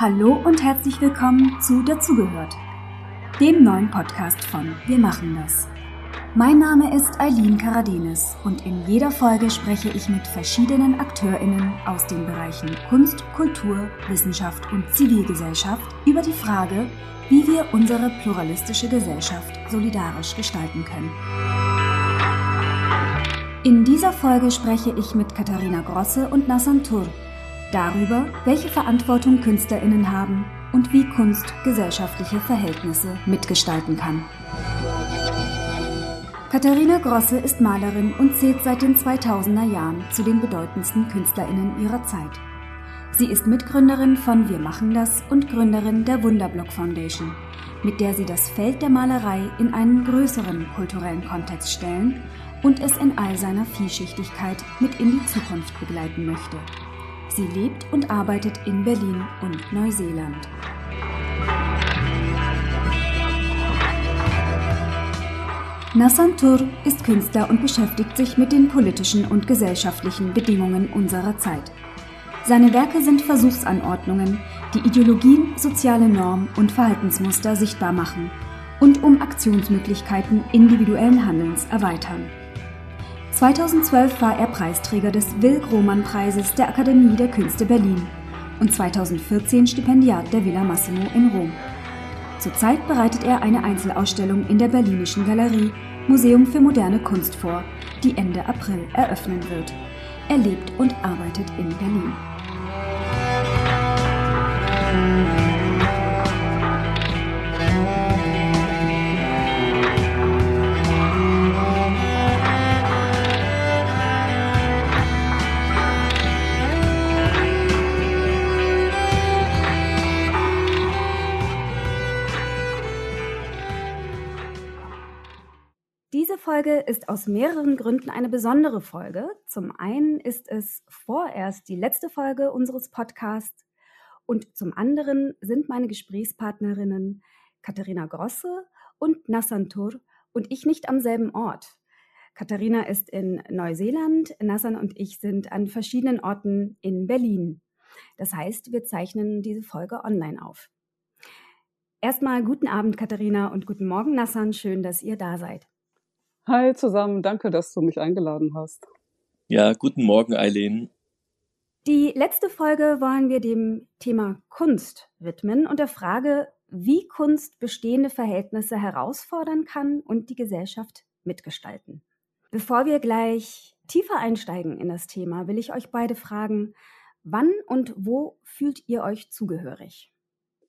Hallo und herzlich willkommen zu Dazugehört, dem neuen Podcast von Wir machen das. Mein Name ist Eileen Karadenis und in jeder Folge spreche ich mit verschiedenen AkteurInnen aus den Bereichen Kunst, Kultur, Wissenschaft und Zivilgesellschaft über die Frage, wie wir unsere pluralistische Gesellschaft solidarisch gestalten können. In dieser Folge spreche ich mit Katharina Grosse und Nassan Tur darüber, welche Verantwortung KünstlerInnen haben und wie Kunst gesellschaftliche Verhältnisse mitgestalten kann. Katharina Grosse ist Malerin und zählt seit den 2000er Jahren zu den bedeutendsten KünstlerInnen ihrer Zeit. Sie ist Mitgründerin von Wir machen das und Gründerin der Wunderblock Foundation, mit der sie das Feld der Malerei in einen größeren kulturellen Kontext stellen und es in all seiner Vielschichtigkeit mit in die Zukunft begleiten möchte. Sie lebt und arbeitet in Berlin und Neuseeland. Nassan Tur ist Künstler und beschäftigt sich mit den politischen und gesellschaftlichen Bedingungen unserer Zeit. Seine Werke sind Versuchsanordnungen, die Ideologien, soziale Normen und Verhaltensmuster sichtbar machen und um Aktionsmöglichkeiten individuellen Handelns erweitern. 2012 war er Preisträger des Will-Grohmann-Preises der Akademie der Künste Berlin und 2014 Stipendiat der Villa Massimo in Rom. Zurzeit bereitet er eine Einzelausstellung in der Berlinischen Galerie Museum für moderne Kunst vor, die Ende April eröffnen wird. Er lebt und arbeitet in Berlin. Folge ist aus mehreren Gründen eine besondere Folge. Zum einen ist es vorerst die letzte Folge unseres Podcasts und zum anderen sind meine Gesprächspartnerinnen Katharina Grosse und Nassantur und ich nicht am selben Ort. Katharina ist in Neuseeland, Nassan und ich sind an verschiedenen Orten in Berlin. Das heißt, wir zeichnen diese Folge online auf. Erstmal guten Abend, Katharina, und guten Morgen, Nassan. Schön, dass ihr da seid. Hi zusammen, danke, dass du mich eingeladen hast. Ja, guten Morgen, Eileen. Die letzte Folge wollen wir dem Thema Kunst widmen und der Frage, wie Kunst bestehende Verhältnisse herausfordern kann und die Gesellschaft mitgestalten. Bevor wir gleich tiefer einsteigen in das Thema, will ich euch beide fragen, wann und wo fühlt ihr euch zugehörig?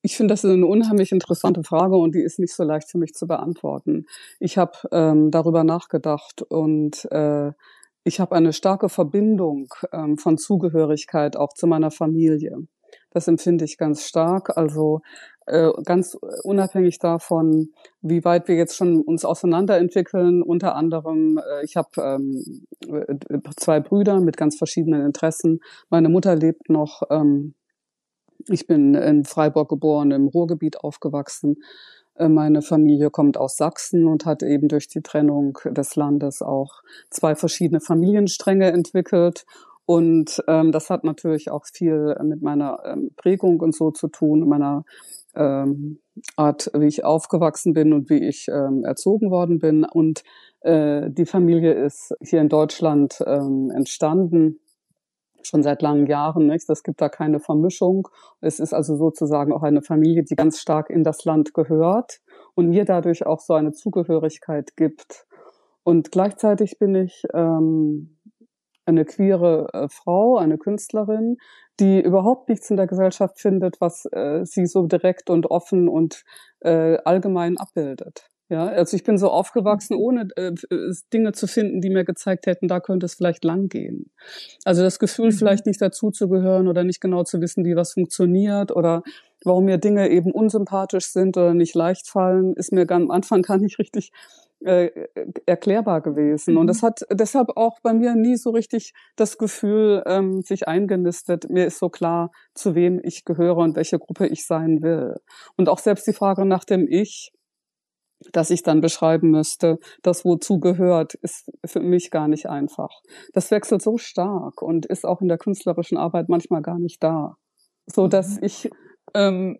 Ich finde, das ist eine unheimlich interessante Frage und die ist nicht so leicht für mich zu beantworten. Ich habe ähm, darüber nachgedacht und äh, ich habe eine starke Verbindung ähm, von Zugehörigkeit auch zu meiner Familie. Das empfinde ich ganz stark. Also äh, ganz unabhängig davon, wie weit wir jetzt schon uns auseinanderentwickeln. Unter anderem, äh, ich habe ähm, zwei Brüder mit ganz verschiedenen Interessen. Meine Mutter lebt noch. Ähm, ich bin in Freiburg geboren, im Ruhrgebiet aufgewachsen. Äh, meine Familie kommt aus Sachsen und hat eben durch die Trennung des Landes auch zwei verschiedene Familienstränge entwickelt. Und ähm, das hat natürlich auch viel mit meiner ähm, Prägung und so zu tun, meiner ähm, Art, wie ich aufgewachsen bin und wie ich ähm, erzogen worden bin. Und äh, die Familie ist hier in Deutschland ähm, entstanden schon seit langen Jahren. Nicht? Es gibt da keine Vermischung. Es ist also sozusagen auch eine Familie, die ganz stark in das Land gehört und mir dadurch auch so eine Zugehörigkeit gibt. Und gleichzeitig bin ich ähm, eine queere äh, Frau, eine Künstlerin, die überhaupt nichts in der Gesellschaft findet, was äh, sie so direkt und offen und äh, allgemein abbildet. Ja, also ich bin so aufgewachsen, ohne äh, Dinge zu finden, die mir gezeigt hätten, da könnte es vielleicht lang gehen. Also das Gefühl, mhm. vielleicht nicht dazuzugehören oder nicht genau zu wissen, wie was funktioniert oder warum mir Dinge eben unsympathisch sind oder nicht leicht fallen, ist mir am Anfang gar nicht richtig äh, erklärbar gewesen. Mhm. Und das hat deshalb auch bei mir nie so richtig das Gefühl ähm, sich eingenistet. Mir ist so klar, zu wem ich gehöre und welche Gruppe ich sein will. Und auch selbst die Frage nach dem Ich, dass ich dann beschreiben müsste, das wozu gehört, ist für mich gar nicht einfach. Das wechselt so stark und ist auch in der künstlerischen Arbeit manchmal gar nicht da. So dass mhm. ich ähm,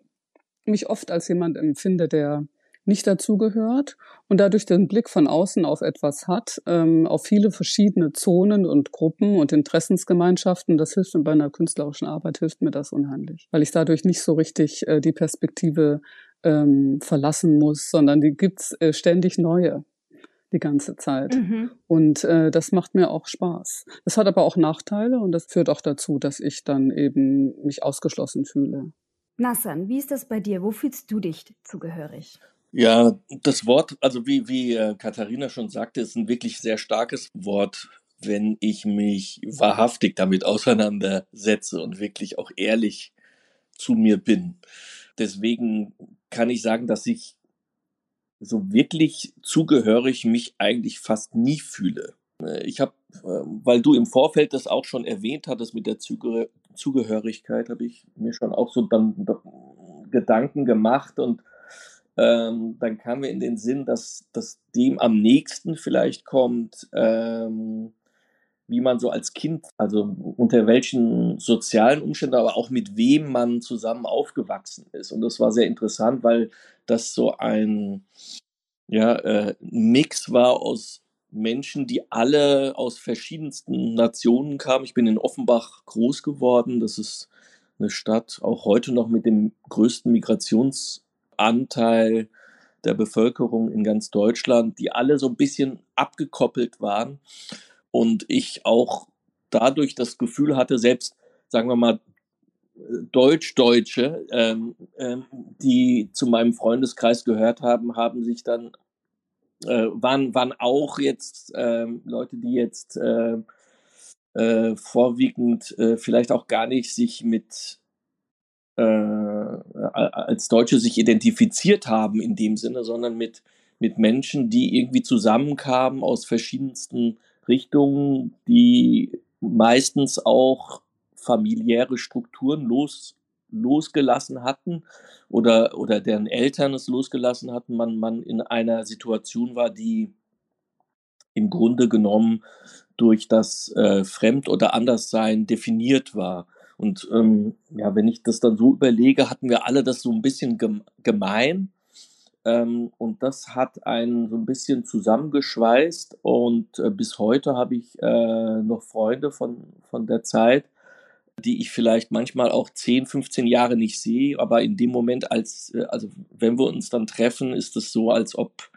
mich oft als jemand empfinde, der nicht dazugehört und dadurch den Blick von außen auf etwas hat, ähm, auf viele verschiedene Zonen und Gruppen und Interessensgemeinschaften. Das hilft mir bei einer künstlerischen Arbeit, hilft mir das unheimlich, weil ich dadurch nicht so richtig äh, die Perspektive ähm, verlassen muss, sondern die gibt's äh, ständig neue die ganze Zeit. Mhm. Und äh, das macht mir auch Spaß. Das hat aber auch Nachteile und das führt auch dazu, dass ich dann eben mich ausgeschlossen fühle. Nassan, wie ist das bei dir? Wo fühlst du dich zugehörig? Ja, das Wort, also wie, wie äh, Katharina schon sagte, ist ein wirklich sehr starkes Wort, wenn ich mich wahrhaftig damit auseinandersetze und wirklich auch ehrlich zu mir bin. Deswegen kann ich sagen, dass ich so wirklich zugehörig mich eigentlich fast nie fühle. Äh, ich habe, äh, weil du im Vorfeld das auch schon erwähnt hattest mit der Zuge Zugehörigkeit, habe ich mir schon auch so dann Gedanken gemacht und ähm, dann kam mir in den Sinn, dass, dass dem am nächsten vielleicht kommt, ähm, wie man so als Kind, also unter welchen sozialen Umständen, aber auch mit wem man zusammen aufgewachsen ist. Und das war sehr interessant, weil das so ein ja, äh, Mix war aus Menschen, die alle aus verschiedensten Nationen kamen. Ich bin in Offenbach groß geworden. Das ist eine Stadt, auch heute noch mit dem größten Migrationsanteil der Bevölkerung in ganz Deutschland, die alle so ein bisschen abgekoppelt waren und ich auch dadurch das Gefühl hatte, selbst, sagen wir mal, Deutsch-Deutsche, ähm, ähm, die zu meinem Freundeskreis gehört haben, haben sich dann, äh, waren, waren auch jetzt ähm, Leute, die jetzt äh, äh, vorwiegend äh, vielleicht auch gar nicht sich mit äh, als Deutsche sich identifiziert haben in dem Sinne, sondern mit, mit Menschen, die irgendwie zusammenkamen aus verschiedensten Richtungen, die meistens auch familiäre Strukturen los, losgelassen hatten oder, oder deren Eltern es losgelassen hatten, man, man in einer Situation war, die im Grunde genommen durch das äh, Fremd- oder Anderssein definiert war. Und ähm, ja, wenn ich das dann so überlege, hatten wir alle das so ein bisschen gemein. Ähm, und das hat einen so ein bisschen zusammengeschweißt. Und äh, bis heute habe ich äh, noch Freunde von, von der Zeit, die ich vielleicht manchmal auch 10, 15 Jahre nicht sehe. Aber in dem Moment, als, äh, also wenn wir uns dann treffen, ist es so, als ob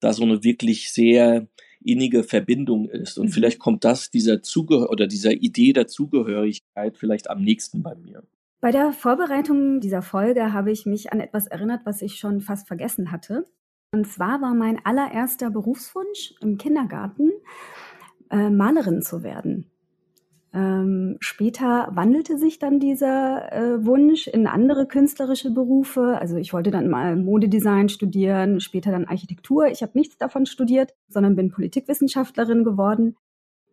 da so eine wirklich sehr innige Verbindung ist. Und mhm. vielleicht kommt das dieser Zugehör oder dieser Idee der Zugehörigkeit vielleicht am nächsten bei mir. Bei der Vorbereitung dieser Folge habe ich mich an etwas erinnert, was ich schon fast vergessen hatte. Und zwar war mein allererster Berufswunsch im Kindergarten, äh, Malerin zu werden. Ähm, später wandelte sich dann dieser äh, Wunsch in andere künstlerische Berufe. Also ich wollte dann mal Modedesign studieren, später dann Architektur. Ich habe nichts davon studiert, sondern bin Politikwissenschaftlerin geworden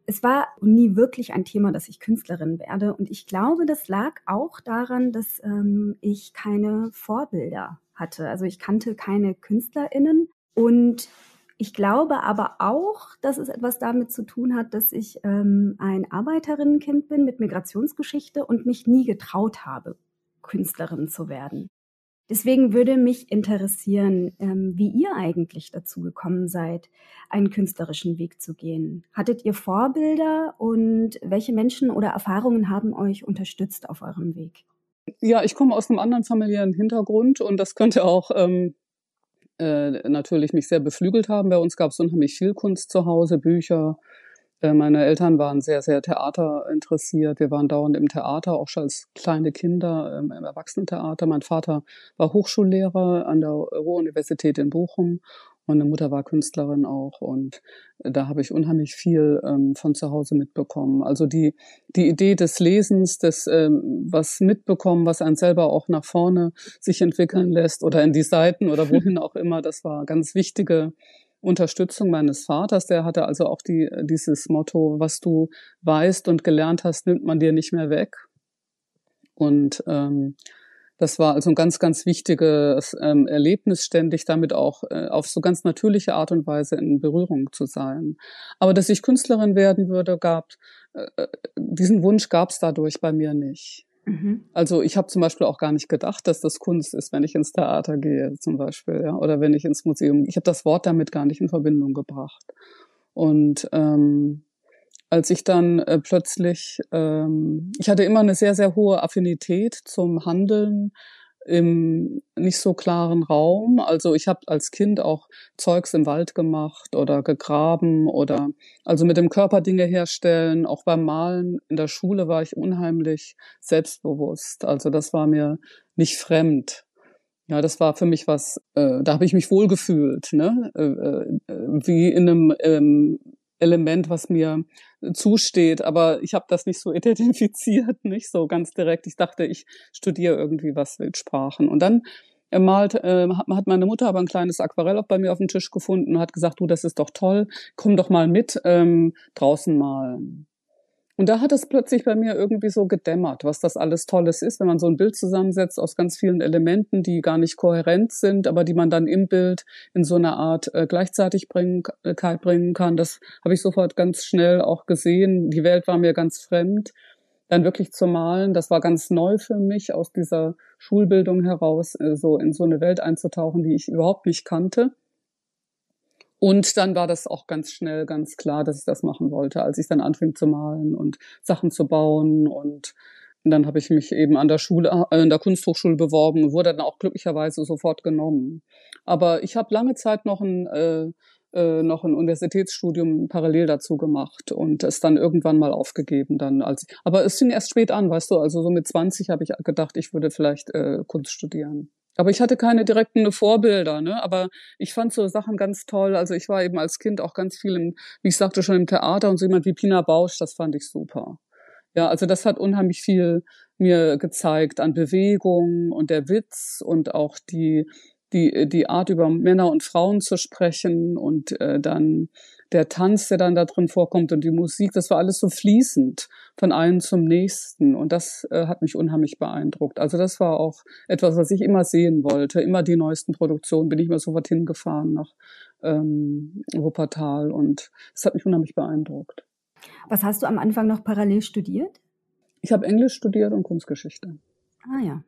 es war nie wirklich ein Thema, dass ich Künstlerin werde. Und ich glaube, das lag auch daran, dass ähm, ich keine Vorbilder hatte. Also ich kannte keine KünstlerInnen. Und ich glaube aber auch, dass es etwas damit zu tun hat, dass ich ähm, ein Arbeiterinnenkind bin mit Migrationsgeschichte und mich nie getraut habe, Künstlerin zu werden. Deswegen würde mich interessieren, ähm, wie ihr eigentlich dazu gekommen seid, einen künstlerischen Weg zu gehen. Hattet ihr Vorbilder und welche Menschen oder Erfahrungen haben euch unterstützt auf eurem Weg? Ja, ich komme aus einem anderen familiären Hintergrund und das könnte auch ähm, äh, natürlich mich sehr beflügelt haben. Bei uns gab es unheimlich viel Kunst zu Hause, Bücher, meine Eltern waren sehr, sehr Theater interessiert. Wir waren dauernd im Theater, auch schon als kleine Kinder ähm, im Erwachsenentheater. Mein Vater war Hochschullehrer an der Ruhr-Universität in Bochum. Meine Mutter war Künstlerin auch und da habe ich unheimlich viel ähm, von zu Hause mitbekommen. Also die, die Idee des Lesens, des ähm, was mitbekommen, was einen selber auch nach vorne sich entwickeln lässt oder in die Seiten oder wohin auch immer, das war ganz wichtige Unterstützung meines Vaters. Der hatte also auch die, dieses Motto, was du weißt und gelernt hast, nimmt man dir nicht mehr weg. Und ähm, das war also ein ganz, ganz wichtiges ähm, Erlebnis, ständig damit auch äh, auf so ganz natürliche Art und Weise in Berührung zu sein. Aber dass ich Künstlerin werden würde, gab äh, diesen Wunsch gab es dadurch bei mir nicht. Mhm. Also ich habe zum Beispiel auch gar nicht gedacht, dass das Kunst ist, wenn ich ins Theater gehe zum Beispiel, ja, oder wenn ich ins Museum. Ich habe das Wort damit gar nicht in Verbindung gebracht. Und ähm, als ich dann äh, plötzlich, ähm, ich hatte immer eine sehr, sehr hohe Affinität zum Handeln im nicht so klaren Raum. Also ich habe als Kind auch Zeugs im Wald gemacht oder gegraben oder also mit dem Körper Dinge herstellen. Auch beim Malen in der Schule war ich unheimlich selbstbewusst. Also das war mir nicht fremd. Ja, das war für mich was, äh, da habe ich mich wohlgefühlt, ne? Äh, äh, wie in einem ähm, Element, was mir zusteht, aber ich habe das nicht so identifiziert, nicht so ganz direkt. Ich dachte, ich studiere irgendwie was mit Sprachen. Und dann malt, äh, hat meine Mutter aber ein kleines Aquarell auch bei mir auf dem Tisch gefunden und hat gesagt, du, das ist doch toll, komm doch mal mit ähm, draußen malen. Und da hat es plötzlich bei mir irgendwie so gedämmert, was das alles Tolles ist, wenn man so ein Bild zusammensetzt aus ganz vielen Elementen, die gar nicht kohärent sind, aber die man dann im Bild in so einer Art äh, Gleichzeitigkeit äh, bringen kann. Das habe ich sofort ganz schnell auch gesehen. Die Welt war mir ganz fremd. Dann wirklich zu malen, das war ganz neu für mich, aus dieser Schulbildung heraus äh, so in so eine Welt einzutauchen, die ich überhaupt nicht kannte. Und dann war das auch ganz schnell ganz klar, dass ich das machen wollte, als ich dann anfing zu malen und Sachen zu bauen. Und, dann habe ich mich eben an der Schule, äh, in der Kunsthochschule beworben und wurde dann auch glücklicherweise sofort genommen. Aber ich habe lange Zeit noch ein äh, äh, noch ein Universitätsstudium parallel dazu gemacht und es dann irgendwann mal aufgegeben dann als aber es fing erst spät an, weißt du, also so mit 20 habe ich gedacht, ich würde vielleicht äh, Kunst studieren. Aber ich hatte keine direkten Vorbilder, ne? Aber ich fand so Sachen ganz toll. Also ich war eben als Kind auch ganz viel im, wie ich sagte, schon im Theater und so jemand wie Pina Bausch, das fand ich super. Ja, also das hat unheimlich viel mir gezeigt an Bewegung und der Witz und auch die die die Art über Männer und Frauen zu sprechen und äh, dann der Tanz, der dann da drin vorkommt und die Musik, das war alles so fließend von einem zum nächsten. Und das äh, hat mich unheimlich beeindruckt. Also das war auch etwas, was ich immer sehen wollte. Immer die neuesten Produktionen bin ich mir sofort hingefahren nach ähm, Wuppertal und das hat mich unheimlich beeindruckt. Was hast du am Anfang noch parallel studiert? Ich habe Englisch studiert und Kunstgeschichte. Ah ja.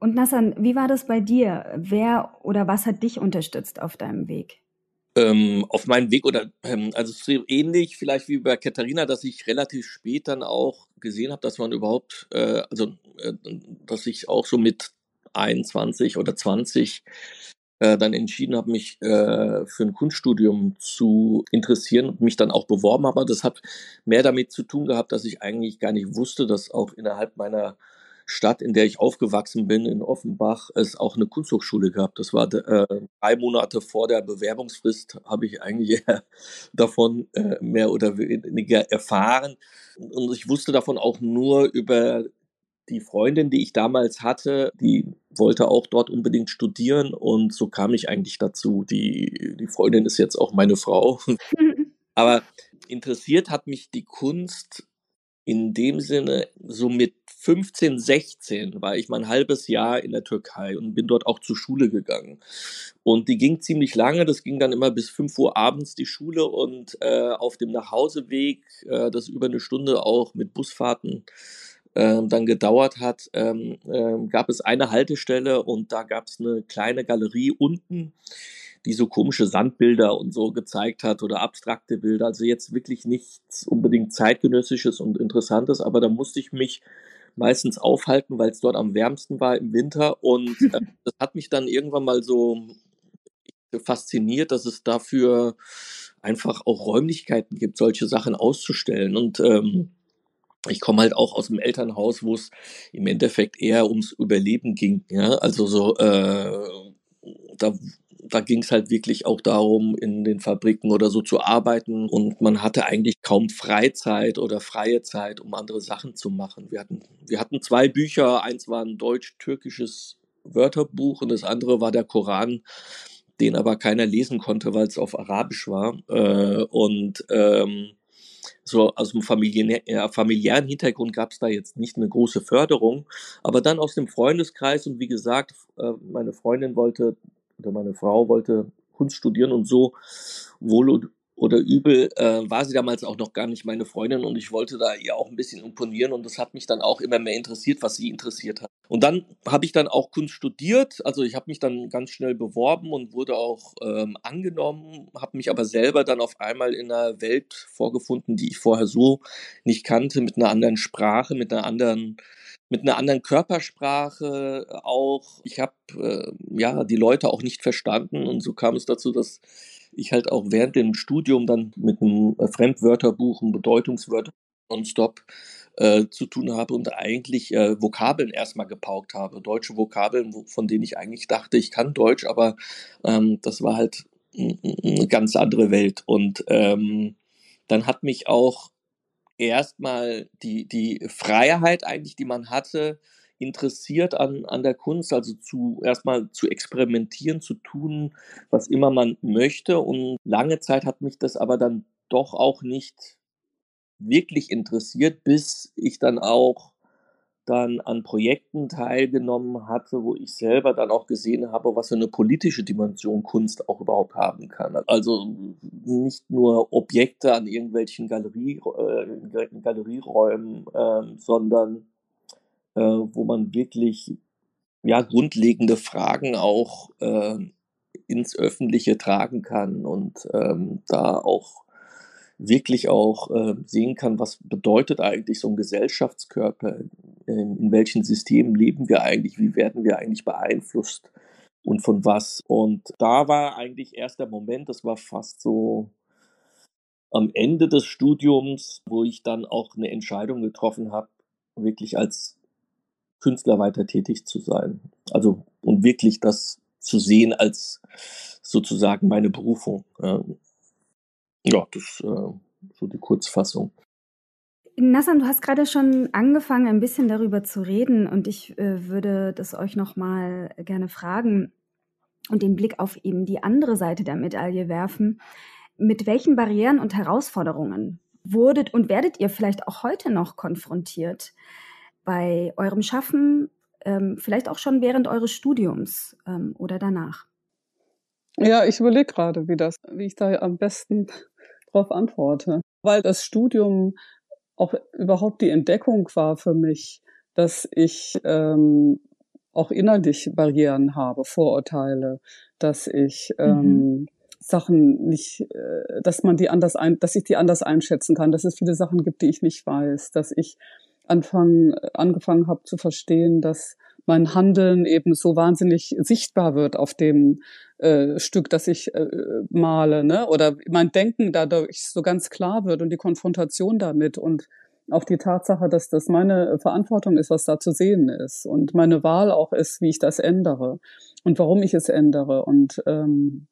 Und Nassan, wie war das bei dir? Wer oder was hat dich unterstützt auf deinem Weg? Ähm, auf meinem Weg oder ähm, also so ähnlich vielleicht wie bei Katharina, dass ich relativ spät dann auch gesehen habe, dass man überhaupt, äh, also äh, dass ich auch so mit 21 oder 20 äh, dann entschieden habe, mich äh, für ein Kunststudium zu interessieren und mich dann auch beworben habe. Das hat mehr damit zu tun gehabt, dass ich eigentlich gar nicht wusste, dass auch innerhalb meiner Stadt, in der ich aufgewachsen bin, in Offenbach, es auch eine Kunsthochschule gab. Das war äh, drei Monate vor der Bewerbungsfrist, habe ich eigentlich davon äh, mehr oder weniger erfahren. Und ich wusste davon auch nur über die Freundin, die ich damals hatte, die wollte auch dort unbedingt studieren und so kam ich eigentlich dazu. Die, die Freundin ist jetzt auch meine Frau. Aber interessiert hat mich die Kunst in dem Sinne, so mit 15, 16 war ich mal ein halbes Jahr in der Türkei und bin dort auch zur Schule gegangen. Und die ging ziemlich lange, das ging dann immer bis 5 Uhr abends die Schule und äh, auf dem Nachhauseweg, äh, das über eine Stunde auch mit Busfahrten äh, dann gedauert hat, ähm, ähm, gab es eine Haltestelle und da gab es eine kleine Galerie unten die so komische Sandbilder und so gezeigt hat oder abstrakte Bilder. Also jetzt wirklich nichts unbedingt zeitgenössisches und interessantes, aber da musste ich mich meistens aufhalten, weil es dort am wärmsten war im Winter und äh, das hat mich dann irgendwann mal so fasziniert, dass es dafür einfach auch Räumlichkeiten gibt, solche Sachen auszustellen und ähm, ich komme halt auch aus dem Elternhaus, wo es im Endeffekt eher ums Überleben ging. Ja, also so äh, da da ging es halt wirklich auch darum, in den Fabriken oder so zu arbeiten. Und man hatte eigentlich kaum Freizeit oder freie Zeit, um andere Sachen zu machen. Wir hatten, wir hatten zwei Bücher. Eins war ein deutsch-türkisches Wörterbuch und das andere war der Koran, den aber keiner lesen konnte, weil es auf Arabisch war. Äh, und ähm, so aus dem familiären, äh, familiären Hintergrund gab es da jetzt nicht eine große Förderung, aber dann aus dem Freundeskreis und wie gesagt, äh, meine Freundin wollte oder meine Frau wollte Kunst studieren und so wurde, oder übel, äh, war sie damals auch noch gar nicht meine Freundin und ich wollte da ihr auch ein bisschen imponieren und das hat mich dann auch immer mehr interessiert, was sie interessiert hat. Und dann habe ich dann auch Kunst studiert, also ich habe mich dann ganz schnell beworben und wurde auch ähm, angenommen, habe mich aber selber dann auf einmal in einer Welt vorgefunden, die ich vorher so nicht kannte, mit einer anderen Sprache, mit einer anderen mit einer anderen Körpersprache auch. Ich habe äh, ja die Leute auch nicht verstanden und so kam es dazu, dass ich halt auch während dem Studium dann mit einem Fremdwörterbuch, einem Bedeutungswörter nonstop äh, zu tun habe und eigentlich äh, Vokabeln erstmal gepaukt habe. Deutsche Vokabeln, von denen ich eigentlich dachte, ich kann Deutsch, aber ähm, das war halt eine ganz andere Welt. Und ähm, dann hat mich auch erstmal die, die Freiheit eigentlich, die man hatte, interessiert an, an der Kunst, also zu erstmal zu experimentieren, zu tun, was immer man möchte. Und lange Zeit hat mich das aber dann doch auch nicht wirklich interessiert, bis ich dann auch dann an Projekten teilgenommen hatte, wo ich selber dann auch gesehen habe, was für eine politische Dimension Kunst auch überhaupt haben kann. Also nicht nur Objekte an irgendwelchen Galerie, äh, Galerieräumen, äh, sondern äh, wo man wirklich ja grundlegende Fragen auch äh, ins Öffentliche tragen kann und ähm, da auch wirklich auch äh, sehen kann, was bedeutet eigentlich so ein Gesellschaftskörper, in, in welchen Systemen leben wir eigentlich, wie werden wir eigentlich beeinflusst und von was. Und da war eigentlich erst der Moment, das war fast so am Ende des Studiums, wo ich dann auch eine Entscheidung getroffen habe, wirklich als Künstler weiter tätig zu sein. Also und wirklich das zu sehen als sozusagen meine Berufung. Ja, das ist äh, so die Kurzfassung. Nassan, du hast gerade schon angefangen, ein bisschen darüber zu reden und ich äh, würde das euch nochmal gerne fragen und den Blick auf eben die andere Seite der Medaille werfen. Mit welchen Barrieren und Herausforderungen wurdet und werdet ihr vielleicht auch heute noch konfrontiert bei eurem Schaffen, ähm, vielleicht auch schon während eures Studiums ähm, oder danach? Ja, ich überlege gerade, wie das, wie ich da am besten darauf antworte. Weil das Studium auch überhaupt die Entdeckung war für mich, dass ich ähm, auch innerlich Barrieren habe, Vorurteile, dass ich ähm, mhm. Sachen nicht, äh, dass man die anders ein, dass ich die anders einschätzen kann, dass es viele Sachen gibt, die ich nicht weiß, dass ich anfangen, angefangen habe zu verstehen, dass mein Handeln eben so wahnsinnig sichtbar wird auf dem äh, Stück, das ich äh, male, ne? Oder mein Denken dadurch so ganz klar wird und die Konfrontation damit und auch die Tatsache, dass das meine Verantwortung ist, was da zu sehen ist und meine Wahl auch ist, wie ich das ändere und warum ich es ändere und ähm,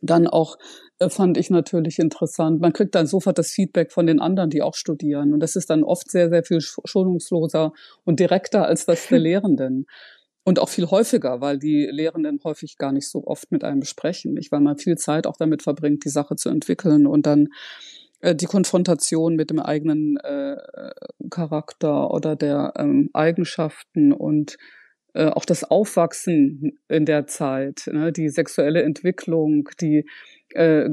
dann auch äh, fand ich natürlich interessant. Man kriegt dann sofort das Feedback von den anderen, die auch studieren. Und das ist dann oft sehr, sehr viel schonungsloser und direkter als das der Lehrenden. Und auch viel häufiger, weil die Lehrenden häufig gar nicht so oft mit einem sprechen. Nicht? Weil man viel Zeit auch damit verbringt, die Sache zu entwickeln und dann äh, die Konfrontation mit dem eigenen äh, Charakter oder der ähm, Eigenschaften und äh, auch das Aufwachsen in der Zeit, ne, die sexuelle Entwicklung, die äh,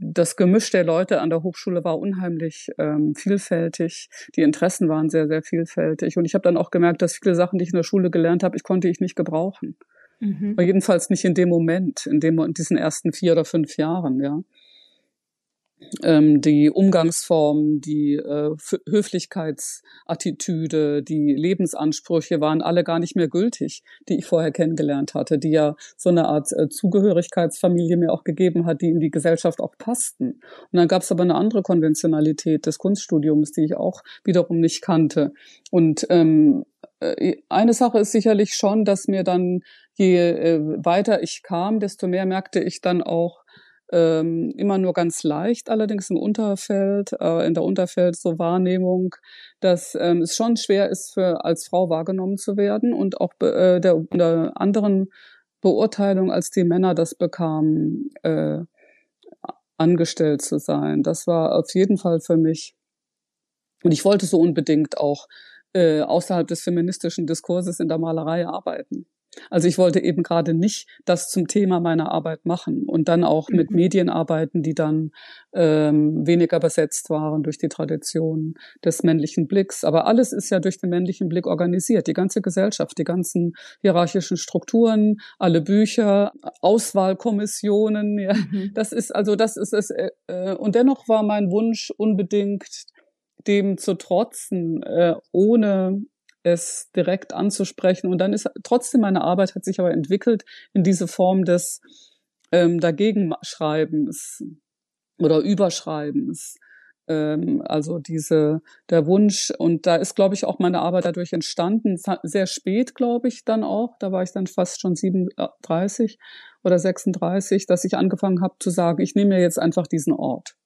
das Gemisch der Leute an der Hochschule war unheimlich ähm, vielfältig. Die Interessen waren sehr, sehr vielfältig. Und ich habe dann auch gemerkt, dass viele Sachen, die ich in der Schule gelernt habe, ich konnte ich nicht gebrauchen. Mhm. Jedenfalls nicht in dem Moment, in dem in diesen ersten vier oder fünf Jahren, ja ähm, die Umgangsformen, die äh, Höflichkeitsattitüde, die Lebensansprüche waren alle gar nicht mehr gültig, die ich vorher kennengelernt hatte, die ja so eine Art äh, Zugehörigkeitsfamilie mir auch gegeben hat, die in die Gesellschaft auch passten. Und dann gab es aber eine andere Konventionalität des Kunststudiums, die ich auch wiederum nicht kannte. Und ähm, äh, eine Sache ist sicherlich schon, dass mir dann, je äh, weiter ich kam, desto mehr merkte ich dann auch, ähm, immer nur ganz leicht, allerdings im Unterfeld, äh, in der Unterfeld so Wahrnehmung, dass ähm, es schon schwer ist, für als Frau wahrgenommen zu werden und auch äh, der, der anderen Beurteilung, als die Männer das bekamen, äh, angestellt zu sein. Das war auf jeden Fall für mich. Und ich wollte so unbedingt auch äh, außerhalb des feministischen Diskurses in der Malerei arbeiten. Also ich wollte eben gerade nicht das zum Thema meiner Arbeit machen und dann auch mit mhm. Medien arbeiten, die dann ähm, weniger besetzt waren durch die Tradition des männlichen Blicks. Aber alles ist ja durch den männlichen Blick organisiert. Die ganze Gesellschaft, die ganzen hierarchischen Strukturen, alle Bücher, Auswahlkommissionen. Ja, mhm. das ist also das ist es. Äh, äh, und dennoch war mein Wunsch unbedingt dem zu trotzen, äh, ohne es direkt anzusprechen. Und dann ist trotzdem meine Arbeit hat sich aber entwickelt in diese Form des ähm, Dagegenschreibens oder Überschreibens. Ähm, also diese der Wunsch und da ist, glaube ich, auch meine Arbeit dadurch entstanden. Sehr spät, glaube ich, dann auch. Da war ich dann fast schon 37 oder 36, dass ich angefangen habe zu sagen, ich nehme mir jetzt einfach diesen Ort.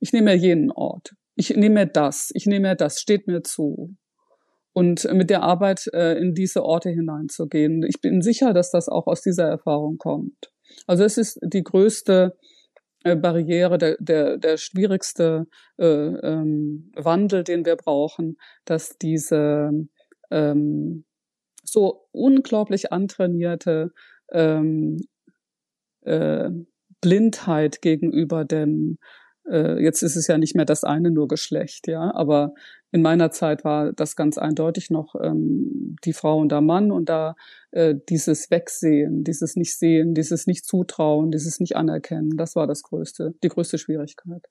Ich nehme mir jenen Ort. Ich nehme mir das. Ich nehme mir das. Steht mir zu und mit der Arbeit äh, in diese Orte hineinzugehen. Ich bin sicher, dass das auch aus dieser Erfahrung kommt. Also es ist die größte äh, Barriere, der, der, der schwierigste äh, ähm, Wandel, den wir brauchen, dass diese ähm, so unglaublich antrainierte ähm, äh, Blindheit gegenüber dem äh, jetzt ist es ja nicht mehr das eine nur Geschlecht, ja, aber in meiner Zeit war das ganz eindeutig noch ähm, die Frau und der Mann und da äh, dieses Wegsehen, dieses Nicht-Sehen, dieses Nicht-Zutrauen, dieses Nicht-Anerkennen, das war das größte, die größte Schwierigkeit.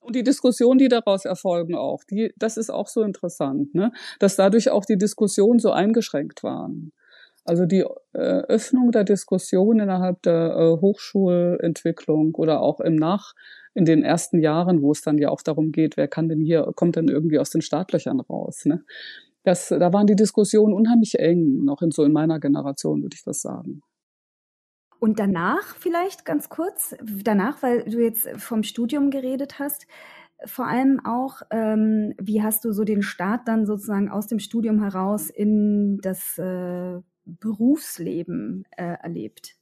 Und die Diskussionen, die daraus erfolgen auch, die, das ist auch so interessant, ne? dass dadurch auch die Diskussionen so eingeschränkt waren. Also die äh, Öffnung der Diskussion innerhalb der äh, Hochschulentwicklung oder auch im Nach in den ersten Jahren, wo es dann ja auch darum geht, wer kann denn hier, kommt denn irgendwie aus den Startlöchern raus. Ne? Das, da waren die Diskussionen unheimlich eng, noch in so in meiner Generation, würde ich das sagen. Und danach vielleicht ganz kurz, danach, weil du jetzt vom Studium geredet hast, vor allem auch, ähm, wie hast du so den Start dann sozusagen aus dem Studium heraus in das äh, Berufsleben äh, erlebt?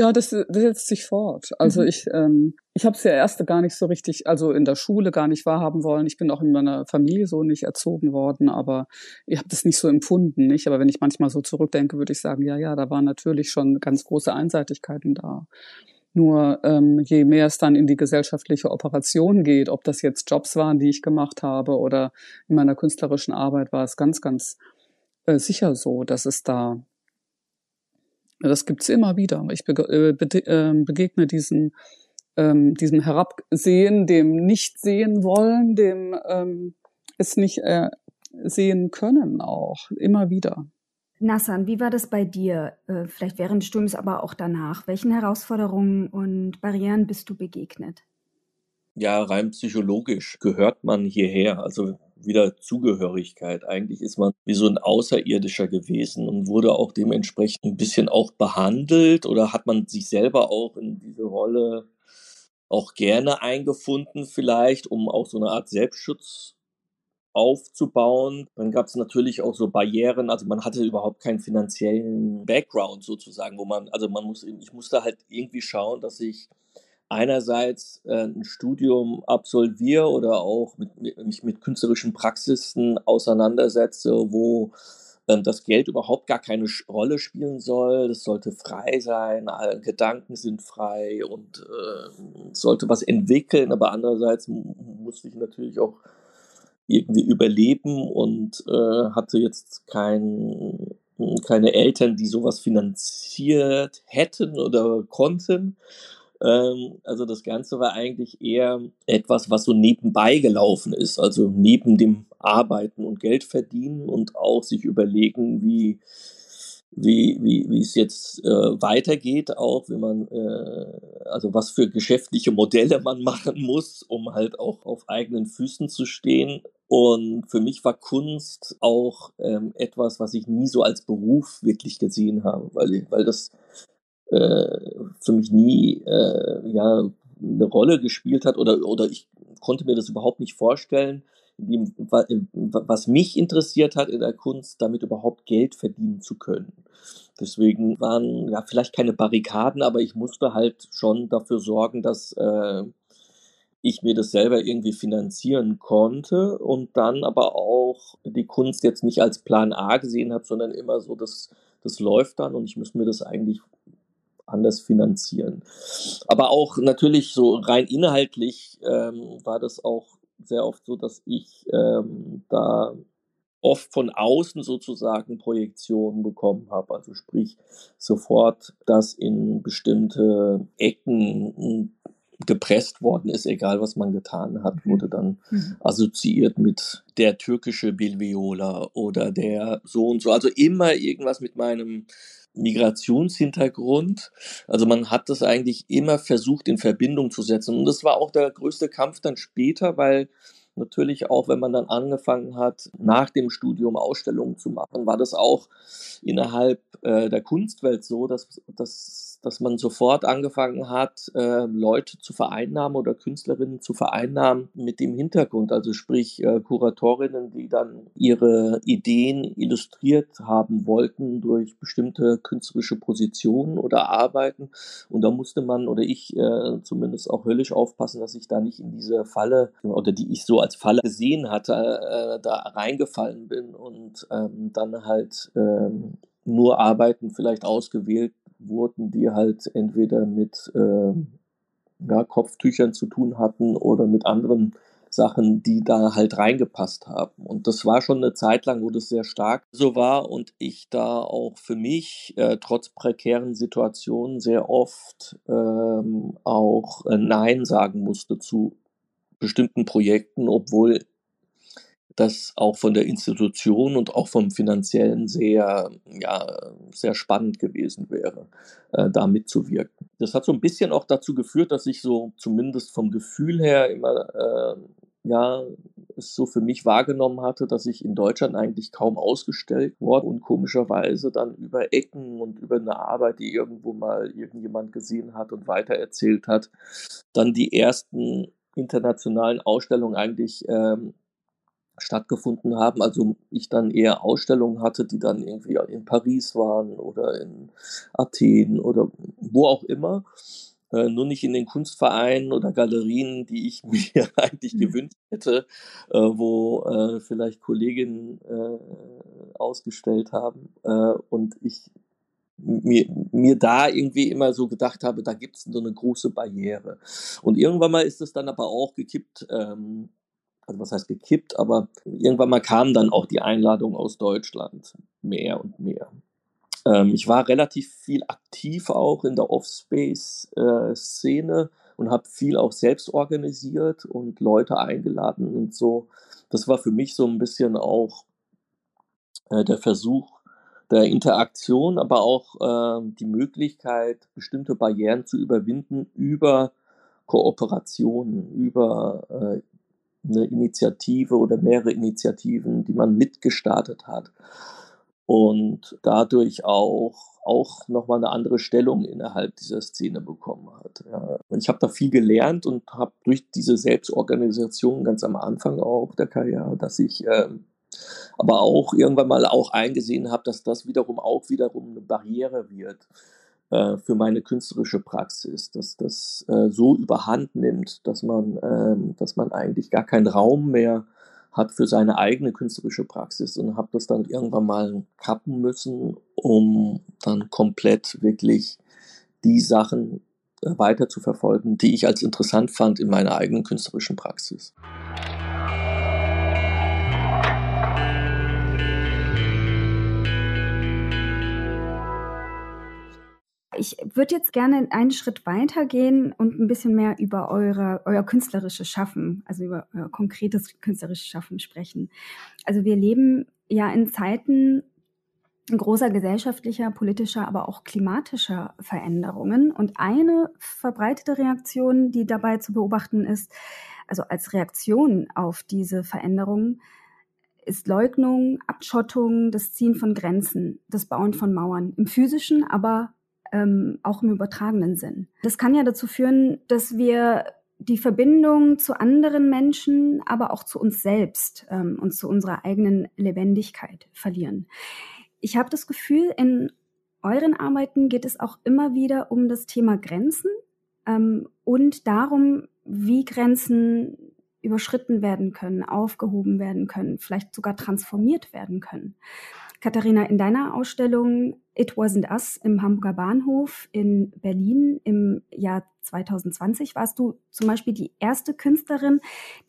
Ja, das, das setzt sich fort. Also mhm. ich, ähm, ich habe es ja erst gar nicht so richtig, also in der Schule gar nicht wahrhaben wollen. Ich bin auch in meiner Familie so nicht erzogen worden, aber ich habe das nicht so empfunden, nicht. Aber wenn ich manchmal so zurückdenke, würde ich sagen, ja, ja, da waren natürlich schon ganz große Einseitigkeiten da. Nur ähm, je mehr es dann in die gesellschaftliche Operation geht, ob das jetzt Jobs waren, die ich gemacht habe oder in meiner künstlerischen Arbeit, war es ganz, ganz äh, sicher so, dass es da das gibt's immer wieder. Ich äh, ähm, begegne diesen, ähm, diesem Herabsehen, dem Nicht-Sehen wollen, dem ähm, es nicht äh, sehen können auch, immer wieder. Nassan, wie war das bei dir? Äh, vielleicht während des Studiums, aber auch danach. Welchen Herausforderungen und Barrieren bist du begegnet? Ja, rein psychologisch gehört man hierher. Also wieder Zugehörigkeit. Eigentlich ist man wie so ein Außerirdischer gewesen und wurde auch dementsprechend ein bisschen auch behandelt oder hat man sich selber auch in diese Rolle auch gerne eingefunden vielleicht, um auch so eine Art Selbstschutz aufzubauen. Dann gab es natürlich auch so Barrieren, also man hatte überhaupt keinen finanziellen Background sozusagen, wo man, also man muss, ich musste halt irgendwie schauen, dass ich einerseits äh, ein Studium absolviere oder auch mit, mich mit künstlerischen Praxisen auseinandersetze, wo ähm, das Geld überhaupt gar keine Rolle spielen soll. Das sollte frei sein, alle Gedanken sind frei und äh, sollte was entwickeln. Aber andererseits musste ich natürlich auch irgendwie überleben und äh, hatte jetzt kein, keine Eltern, die sowas finanziert hätten oder konnten. Ähm, also das Ganze war eigentlich eher etwas, was so nebenbei gelaufen ist, also neben dem Arbeiten und Geld verdienen und auch sich überlegen, wie wie, wie, wie es jetzt äh, weitergeht, auch wenn man, äh, also was für geschäftliche Modelle man machen muss, um halt auch auf eigenen Füßen zu stehen. Und für mich war Kunst auch ähm, etwas, was ich nie so als Beruf wirklich gesehen habe, weil, weil das für mich nie äh, ja eine Rolle gespielt hat oder oder ich konnte mir das überhaupt nicht vorstellen, dem, was mich interessiert hat in der Kunst, damit überhaupt Geld verdienen zu können. Deswegen waren ja vielleicht keine Barrikaden, aber ich musste halt schon dafür sorgen, dass äh, ich mir das selber irgendwie finanzieren konnte und dann aber auch die Kunst jetzt nicht als Plan A gesehen habe, sondern immer so, das, das läuft dann und ich muss mir das eigentlich anders finanzieren. Aber auch natürlich so rein inhaltlich ähm, war das auch sehr oft so, dass ich ähm, da oft von außen sozusagen Projektionen bekommen habe. Also sprich sofort, dass in bestimmte Ecken gepresst worden ist, egal was man getan hat, mhm. wurde dann mhm. assoziiert mit der türkische Bilviola oder der so und so. Also immer irgendwas mit meinem Migrationshintergrund. Also man hat das eigentlich immer versucht in Verbindung zu setzen. Und das war auch der größte Kampf dann später, weil natürlich auch, wenn man dann angefangen hat, nach dem Studium Ausstellungen zu machen, war das auch innerhalb äh, der Kunstwelt so, dass, dass dass man sofort angefangen hat, äh, Leute zu vereinnahmen oder Künstlerinnen zu vereinnahmen mit dem Hintergrund. Also sprich äh, Kuratorinnen, die dann ihre Ideen illustriert haben wollten durch bestimmte künstlerische Positionen oder Arbeiten. Und da musste man oder ich äh, zumindest auch höllisch aufpassen, dass ich da nicht in diese Falle oder die ich so als Falle gesehen hatte, äh, da reingefallen bin und ähm, dann halt ähm, nur Arbeiten vielleicht ausgewählt wurden, die halt entweder mit äh, ja, Kopftüchern zu tun hatten oder mit anderen Sachen, die da halt reingepasst haben. Und das war schon eine Zeit lang, wo das sehr stark so war und ich da auch für mich äh, trotz prekären Situationen sehr oft ähm, auch äh, Nein sagen musste zu bestimmten Projekten, obwohl das auch von der Institution und auch vom finanziellen sehr, ja, sehr spannend gewesen wäre, äh, da mitzuwirken. Das hat so ein bisschen auch dazu geführt, dass ich so zumindest vom Gefühl her immer, äh, ja, es so für mich wahrgenommen hatte, dass ich in Deutschland eigentlich kaum ausgestellt wurde und komischerweise dann über Ecken und über eine Arbeit, die irgendwo mal irgendjemand gesehen hat und weitererzählt hat, dann die ersten internationalen Ausstellungen eigentlich ähm, stattgefunden haben. Also ich dann eher Ausstellungen hatte, die dann irgendwie in Paris waren oder in Athen oder wo auch immer. Äh, nur nicht in den Kunstvereinen oder Galerien, die ich mir eigentlich mhm. gewünscht hätte, äh, wo äh, vielleicht Kolleginnen äh, ausgestellt haben äh, und ich mir, mir da irgendwie immer so gedacht habe, da gibt es so eine große Barriere. Und irgendwann mal ist es dann aber auch gekippt. Ähm, also was heißt gekippt, aber irgendwann mal kam dann auch die Einladung aus Deutschland mehr und mehr. Ähm, ich war relativ viel aktiv auch in der Offspace-Szene äh, und habe viel auch selbst organisiert und Leute eingeladen und so. Das war für mich so ein bisschen auch äh, der Versuch der Interaktion, aber auch äh, die Möglichkeit, bestimmte Barrieren zu überwinden über Kooperationen, über äh, eine Initiative oder mehrere Initiativen, die man mitgestartet hat und dadurch auch, auch nochmal eine andere Stellung innerhalb dieser Szene bekommen hat. Ja. Ich habe da viel gelernt und habe durch diese Selbstorganisation ganz am Anfang auch der Karriere, dass ich äh, aber auch irgendwann mal auch eingesehen habe, dass das wiederum auch wiederum eine Barriere wird äh, für meine künstlerische Praxis, dass das äh, so überhand nimmt, dass man, ähm, dass man eigentlich gar keinen Raum mehr hat für seine eigene künstlerische Praxis und habe das dann irgendwann mal kappen müssen, um dann komplett wirklich die Sachen äh, weiter zu verfolgen, die ich als interessant fand in meiner eigenen künstlerischen Praxis. Ich würde jetzt gerne einen Schritt weiter gehen und ein bisschen mehr über eure, euer künstlerisches Schaffen, also über euer konkretes künstlerisches Schaffen sprechen. Also wir leben ja in Zeiten großer gesellschaftlicher, politischer, aber auch klimatischer Veränderungen. Und eine verbreitete Reaktion, die dabei zu beobachten ist, also als Reaktion auf diese Veränderungen, ist Leugnung, Abschottung, das Ziehen von Grenzen, das Bauen von Mauern im physischen, aber ähm, auch im übertragenen Sinn. Das kann ja dazu führen, dass wir die Verbindung zu anderen Menschen, aber auch zu uns selbst ähm, und zu unserer eigenen Lebendigkeit verlieren. Ich habe das Gefühl, in euren Arbeiten geht es auch immer wieder um das Thema Grenzen ähm, und darum, wie Grenzen überschritten werden können, aufgehoben werden können, vielleicht sogar transformiert werden können. Katharina, in deiner Ausstellung It Wasn't Us im Hamburger Bahnhof in Berlin im Jahr 2020 warst du zum Beispiel die erste Künstlerin,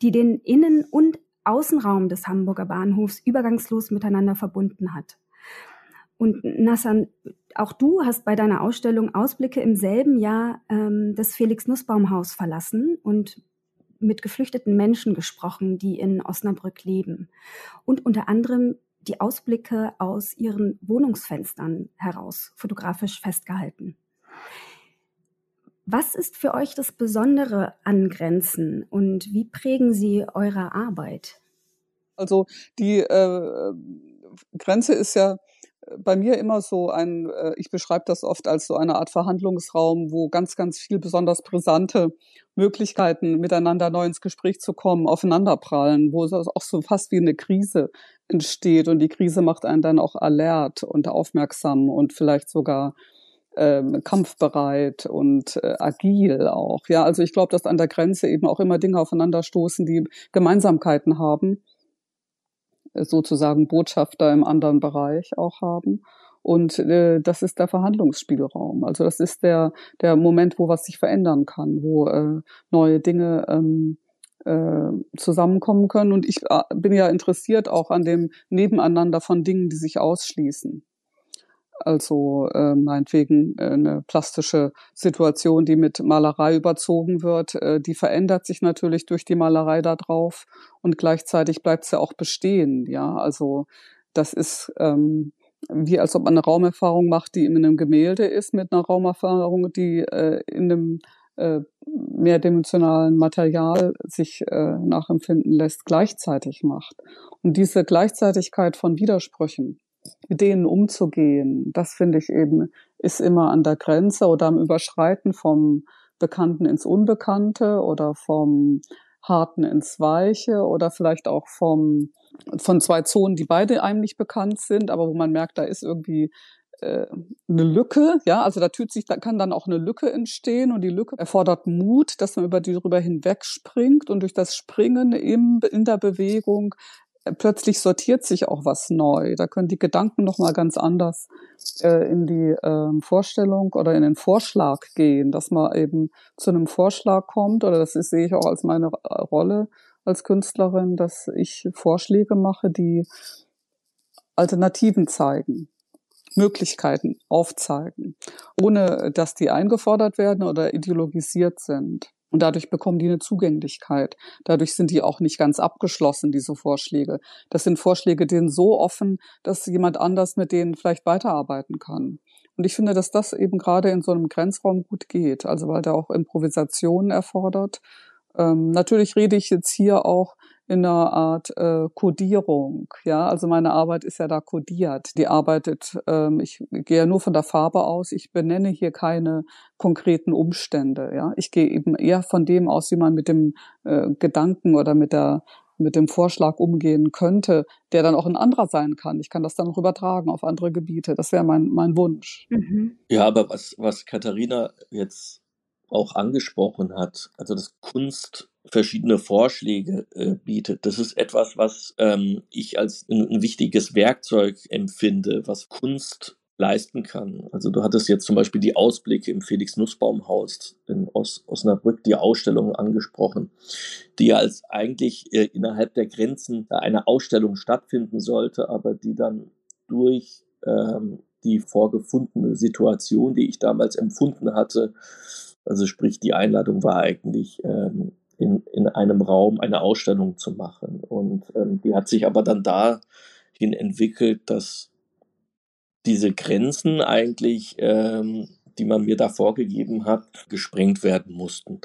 die den Innen- und Außenraum des Hamburger Bahnhofs übergangslos miteinander verbunden hat. Und Nassan, auch du hast bei deiner Ausstellung Ausblicke im selben Jahr ähm, das Felix-Nussbaum-Haus verlassen und mit geflüchteten Menschen gesprochen, die in Osnabrück leben. Und unter anderem die Ausblicke aus ihren Wohnungsfenstern heraus fotografisch festgehalten. Was ist für euch das Besondere an Grenzen und wie prägen sie eure Arbeit? Also die äh, Grenze ist ja bei mir immer so ein, äh, ich beschreibe das oft als so eine Art Verhandlungsraum, wo ganz, ganz viel besonders brisante Möglichkeiten, miteinander neu ins Gespräch zu kommen, aufeinanderprallen, wo es auch so fast wie eine Krise entsteht und die Krise macht einen dann auch alert und aufmerksam und vielleicht sogar ähm, kampfbereit und äh, agil auch. Ja, also ich glaube, dass an der Grenze eben auch immer Dinge aufeinanderstoßen, die Gemeinsamkeiten haben sozusagen Botschafter im anderen Bereich auch haben. Und äh, das ist der Verhandlungsspielraum. Also das ist der, der Moment, wo was sich verändern kann, wo äh, neue Dinge ähm, äh, zusammenkommen können. Und ich äh, bin ja interessiert auch an dem Nebeneinander von Dingen, die sich ausschließen also äh, meinetwegen äh, eine plastische Situation, die mit Malerei überzogen wird, äh, die verändert sich natürlich durch die Malerei da drauf und gleichzeitig bleibt sie auch bestehen. Ja, also das ist ähm, wie als ob man eine Raumerfahrung macht, die in einem Gemälde ist, mit einer Raumerfahrung, die äh, in einem äh, mehrdimensionalen Material sich äh, nachempfinden lässt, gleichzeitig macht. Und diese Gleichzeitigkeit von Widersprüchen, mit denen umzugehen, das finde ich eben, ist immer an der Grenze oder am Überschreiten vom Bekannten ins Unbekannte oder vom Harten ins Weiche oder vielleicht auch vom, von zwei Zonen, die beide einem nicht bekannt sind, aber wo man merkt, da ist irgendwie äh, eine Lücke, ja, also da tut sich, da kann dann auch eine Lücke entstehen und die Lücke erfordert Mut, dass man über die drüber hinweg springt und durch das Springen im, in der Bewegung plötzlich sortiert sich auch was neu. Da können die Gedanken noch mal ganz anders äh, in die äh, Vorstellung oder in den Vorschlag gehen, dass man eben zu einem Vorschlag kommt. Oder das ist, sehe ich auch als meine Rolle als Künstlerin, dass ich Vorschläge mache, die Alternativen zeigen. Möglichkeiten aufzeigen, ohne dass die eingefordert werden oder ideologisiert sind. Und dadurch bekommen die eine Zugänglichkeit. Dadurch sind die auch nicht ganz abgeschlossen, diese Vorschläge. Das sind Vorschläge, sind so offen, dass jemand anders mit denen vielleicht weiterarbeiten kann. Und ich finde, dass das eben gerade in so einem Grenzraum gut geht. Also weil der auch Improvisationen erfordert. Ähm, natürlich rede ich jetzt hier auch in einer Art äh, Codierung. Ja, also meine Arbeit ist ja da codiert. Die arbeitet, ähm, ich gehe ja nur von der Farbe aus. Ich benenne hier keine konkreten Umstände. Ja, ich gehe eben eher von dem aus, wie man mit dem äh, Gedanken oder mit der mit dem Vorschlag umgehen könnte, der dann auch ein anderer sein kann. Ich kann das dann auch übertragen auf andere Gebiete. Das wäre mein, mein Wunsch. Mhm. Ja, aber was, was Katharina jetzt auch angesprochen hat, also dass Kunst verschiedene Vorschläge äh, bietet. Das ist etwas, was ähm, ich als ein, ein wichtiges Werkzeug empfinde, was Kunst leisten kann. Also du hattest jetzt zum Beispiel die Ausblicke im Felix Nussbaum Haus in Os Osnabrück, die Ausstellung angesprochen, die ja als eigentlich äh, innerhalb der Grenzen einer Ausstellung stattfinden sollte, aber die dann durch ähm, die vorgefundene Situation, die ich damals empfunden hatte, also sprich die Einladung war eigentlich ähm, in, in einem Raum eine Ausstellung zu machen. Und ähm, die hat sich aber dann dahin entwickelt, dass diese Grenzen eigentlich, ähm, die man mir da vorgegeben hat, gesprengt werden mussten.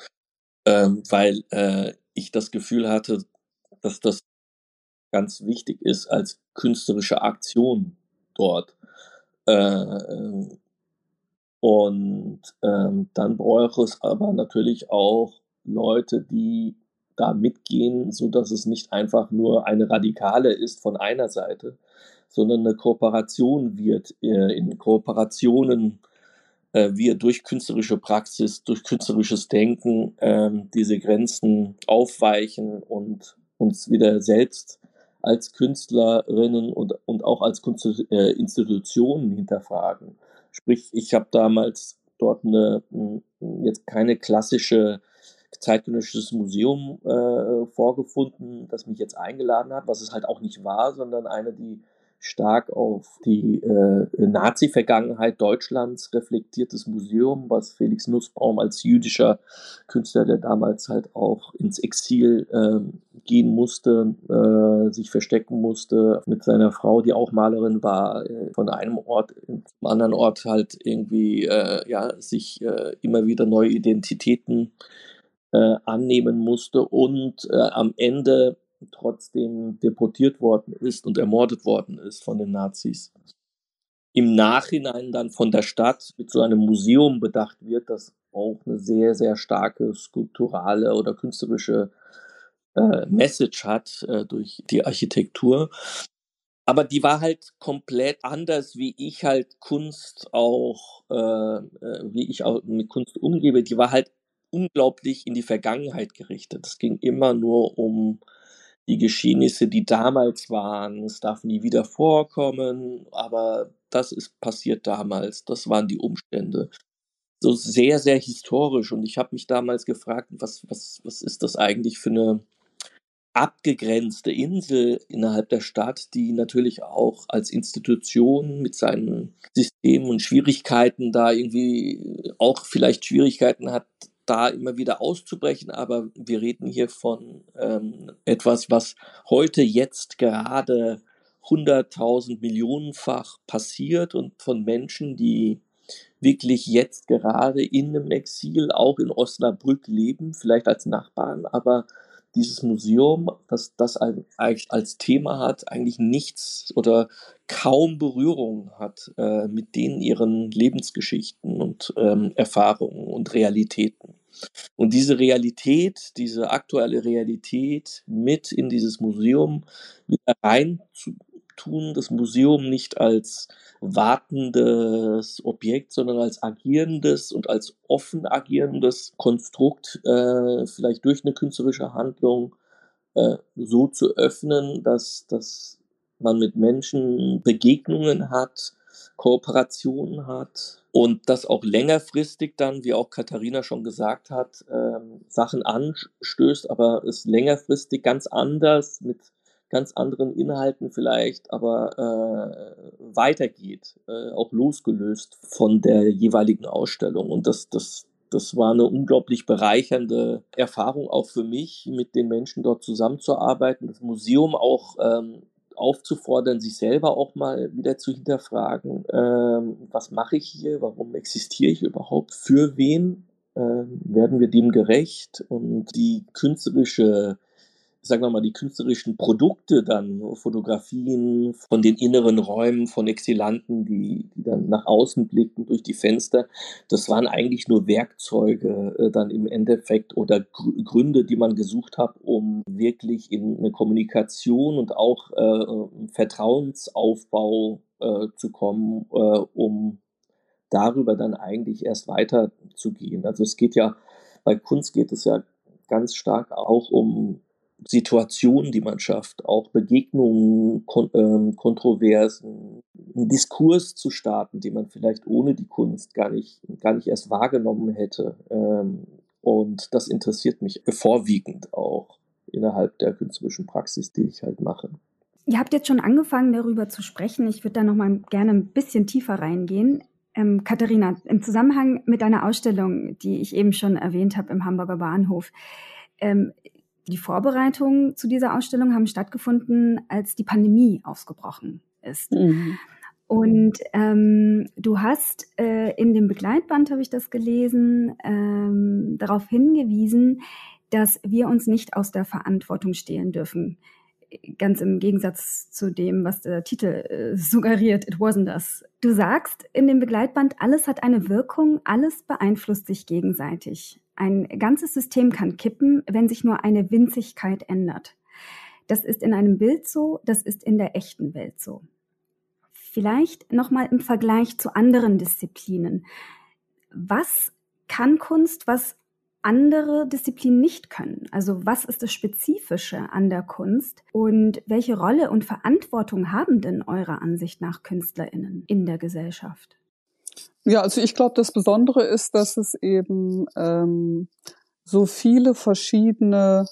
Ähm, weil äh, ich das Gefühl hatte, dass das ganz wichtig ist als künstlerische Aktion dort. Äh, ähm, und ähm, dann bräuchte es aber natürlich auch Leute, die da mitgehen, so dass es nicht einfach nur eine Radikale ist von einer Seite, sondern eine Kooperation wird, äh, in Kooperationen äh, wir durch künstlerische Praxis, durch künstlerisches Denken ähm, diese Grenzen aufweichen und uns wieder selbst als Künstlerinnen und, und auch als Kunst, äh, Institutionen hinterfragen. Sprich, ich habe damals dort eine jetzt keine klassische zeitgenössisches Museum äh, vorgefunden, das mich jetzt eingeladen hat, was es halt auch nicht war, sondern eine, die stark auf die äh, Nazi-Vergangenheit Deutschlands reflektiertes Museum, was Felix Nussbaum als jüdischer Künstler, der damals halt auch ins Exil äh, gehen musste, äh, sich verstecken musste, mit seiner Frau, die auch Malerin war, äh, von einem Ort zum anderen Ort halt irgendwie äh, ja sich äh, immer wieder neue Identitäten annehmen musste und am Ende trotzdem deportiert worden ist und ermordet worden ist von den Nazis. Im Nachhinein dann von der Stadt mit so einem Museum bedacht wird, das auch eine sehr, sehr starke skulpturale oder künstlerische äh, Message hat äh, durch die Architektur. Aber die war halt komplett anders, wie ich halt Kunst auch, äh, äh wie ich auch mit Kunst umgebe. Die war halt unglaublich in die Vergangenheit gerichtet. Es ging immer nur um die Geschehnisse, die damals waren, es darf nie wieder vorkommen, aber das ist passiert damals, das waren die Umstände. So sehr, sehr historisch und ich habe mich damals gefragt, was, was, was ist das eigentlich für eine abgegrenzte Insel innerhalb der Stadt, die natürlich auch als Institution mit seinen Systemen und Schwierigkeiten da irgendwie auch vielleicht Schwierigkeiten hat, da immer wieder auszubrechen, aber wir reden hier von ähm, etwas, was heute jetzt gerade hunderttausend Millionenfach passiert und von Menschen, die wirklich jetzt gerade in einem Exil auch in Osnabrück leben, vielleicht als Nachbarn, aber dieses Museum, das das als Thema hat, eigentlich nichts oder kaum Berührung hat äh, mit denen ihren Lebensgeschichten und ähm, Erfahrungen und Realitäten. Und diese Realität, diese aktuelle Realität mit in dieses Museum rein zu tun, das Museum nicht als wartendes Objekt, sondern als agierendes und als offen agierendes Konstrukt, äh, vielleicht durch eine künstlerische Handlung äh, so zu öffnen, dass, dass man mit Menschen Begegnungen hat, Kooperationen hat und das auch längerfristig dann, wie auch Katharina schon gesagt hat, ähm, Sachen anstößt, aber es längerfristig ganz anders mit ganz anderen Inhalten vielleicht, aber äh, weitergeht, äh, auch losgelöst von der jeweiligen Ausstellung. Und das, das, das war eine unglaublich bereichernde Erfahrung auch für mich, mit den Menschen dort zusammenzuarbeiten, das Museum auch ähm, aufzufordern, sich selber auch mal wieder zu hinterfragen, ähm, was mache ich hier, warum existiere ich überhaupt, für wen ähm, werden wir dem gerecht und die künstlerische sagen wir mal, die künstlerischen Produkte dann, Fotografien von den inneren Räumen von Exilanten, die, die dann nach außen blicken durch die Fenster, das waren eigentlich nur Werkzeuge äh, dann im Endeffekt oder Gr Gründe, die man gesucht hat, um wirklich in eine Kommunikation und auch äh, Vertrauensaufbau äh, zu kommen, äh, um darüber dann eigentlich erst weiterzugehen. Also es geht ja, bei Kunst geht es ja ganz stark auch um Situationen, die man schafft, auch Begegnungen, Kon ähm, Kontroversen, einen Diskurs zu starten, den man vielleicht ohne die Kunst gar nicht, gar nicht erst wahrgenommen hätte. Ähm, und das interessiert mich vorwiegend auch innerhalb der künstlerischen Praxis, die ich halt mache. Ihr habt jetzt schon angefangen, darüber zu sprechen. Ich würde da noch mal gerne ein bisschen tiefer reingehen. Ähm, Katharina, im Zusammenhang mit deiner Ausstellung, die ich eben schon erwähnt habe im Hamburger Bahnhof, ähm, die Vorbereitungen zu dieser Ausstellung haben stattgefunden, als die Pandemie ausgebrochen ist. Mhm. Und ähm, du hast äh, in dem Begleitband, habe ich das gelesen, ähm, darauf hingewiesen, dass wir uns nicht aus der Verantwortung stehlen dürfen. Ganz im Gegensatz zu dem, was der Titel äh, suggeriert, it wasn't us. Du sagst in dem Begleitband, alles hat eine Wirkung, alles beeinflusst sich gegenseitig. Ein ganzes System kann kippen, wenn sich nur eine Winzigkeit ändert. Das ist in einem Bild so, das ist in der echten Welt so. Vielleicht nochmal im Vergleich zu anderen Disziplinen. Was kann Kunst, was andere Disziplinen nicht können? Also was ist das Spezifische an der Kunst und welche Rolle und Verantwortung haben denn eurer Ansicht nach Künstlerinnen in der Gesellschaft? Ja, also ich glaube, das Besondere ist, dass es eben ähm, so viele verschiedene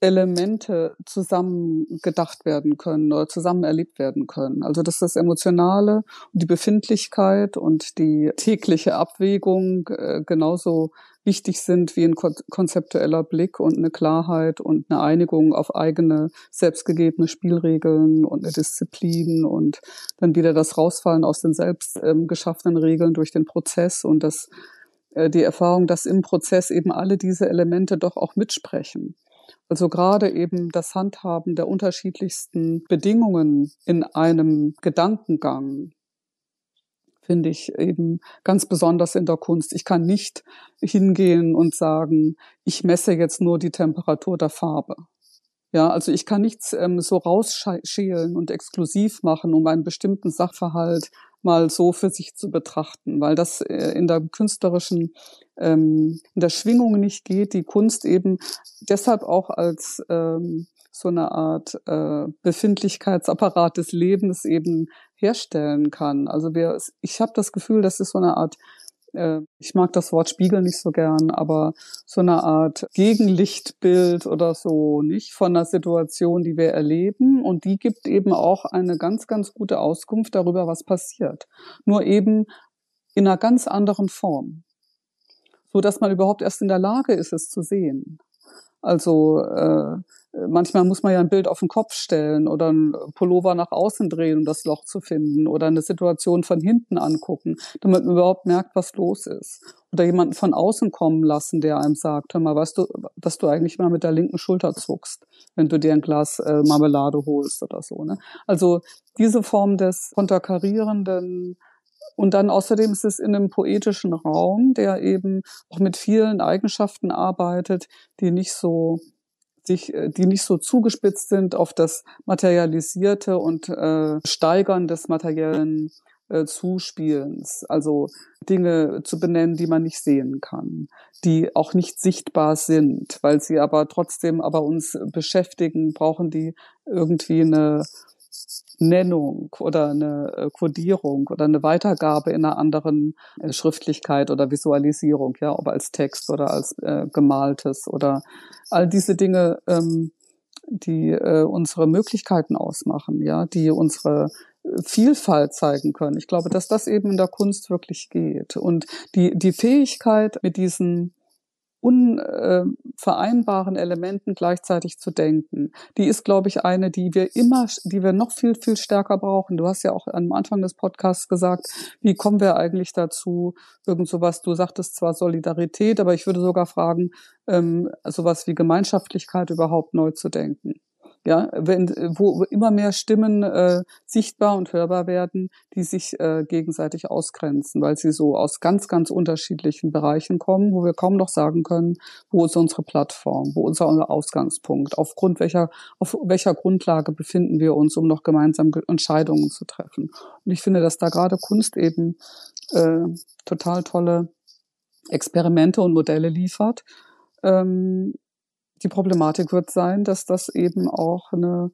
Elemente zusammen gedacht werden können oder zusammen erlebt werden können. Also dass das Emotionale und die Befindlichkeit und die tägliche Abwägung äh, genauso wichtig sind wie ein konzeptueller Blick und eine Klarheit und eine Einigung auf eigene selbstgegebene Spielregeln und eine Disziplin und dann wieder das Rausfallen aus den selbst ähm, geschaffenen Regeln durch den Prozess und das äh, die Erfahrung, dass im Prozess eben alle diese Elemente doch auch mitsprechen. Also gerade eben das Handhaben der unterschiedlichsten Bedingungen in einem Gedankengang finde ich eben ganz besonders in der Kunst. Ich kann nicht hingehen und sagen, ich messe jetzt nur die Temperatur der Farbe. Ja, also ich kann nichts ähm, so rausschälen und exklusiv machen, um einen bestimmten Sachverhalt mal so für sich zu betrachten, weil das äh, in der künstlerischen, ähm, in der Schwingung nicht geht, die Kunst eben deshalb auch als ähm, so eine Art äh, Befindlichkeitsapparat des Lebens eben herstellen kann. Also wir, ich habe das Gefühl, das ist so eine Art äh, ich mag das Wort Spiegel nicht so gern, aber so eine Art Gegenlichtbild oder so, nicht von einer Situation, die wir erleben. Und die gibt eben auch eine ganz, ganz gute Auskunft darüber, was passiert. Nur eben in einer ganz anderen Form. So dass man überhaupt erst in der Lage ist, es zu sehen. Also äh, manchmal muss man ja ein Bild auf den Kopf stellen oder ein Pullover nach außen drehen, um das Loch zu finden oder eine Situation von hinten angucken, damit man überhaupt merkt, was los ist. Oder jemanden von außen kommen lassen, der einem sagt, hör mal, weißt du, dass du eigentlich mal mit der linken Schulter zuckst, wenn du dir ein Glas äh, Marmelade holst oder so. Ne? Also diese Form des konterkarierenden und dann außerdem ist es in einem poetischen Raum, der eben auch mit vielen Eigenschaften arbeitet, die nicht so sich, äh, die nicht so zugespitzt sind auf das Materialisierte und äh, Steigern des materiellen äh, Zuspielens. Also Dinge zu benennen, die man nicht sehen kann, die auch nicht sichtbar sind, weil sie aber trotzdem aber uns beschäftigen, brauchen die irgendwie eine Nennung oder eine äh, Codierung oder eine Weitergabe in einer anderen äh, Schriftlichkeit oder Visualisierung, ja, ob als Text oder als äh, gemaltes oder all diese Dinge, ähm, die äh, unsere Möglichkeiten ausmachen, ja, die unsere äh, Vielfalt zeigen können. Ich glaube, dass das eben in der Kunst wirklich geht. Und die, die Fähigkeit, mit diesen unvereinbaren Elementen gleichzeitig zu denken. Die ist, glaube ich, eine, die wir immer, die wir noch viel, viel stärker brauchen. Du hast ja auch am Anfang des Podcasts gesagt, wie kommen wir eigentlich dazu, irgend sowas, du sagtest zwar Solidarität, aber ich würde sogar fragen, ähm, sowas wie Gemeinschaftlichkeit überhaupt neu zu denken ja, wenn, wo immer mehr Stimmen äh, sichtbar und hörbar werden, die sich äh, gegenseitig ausgrenzen, weil sie so aus ganz, ganz unterschiedlichen Bereichen kommen, wo wir kaum noch sagen können, wo ist unsere Plattform, wo ist unser Ausgangspunkt, aufgrund welcher, auf welcher Grundlage befinden wir uns, um noch gemeinsam Entscheidungen zu treffen. Und ich finde, dass da gerade Kunst eben äh, total tolle Experimente und Modelle liefert, ähm, die Problematik wird sein, dass das eben auch eine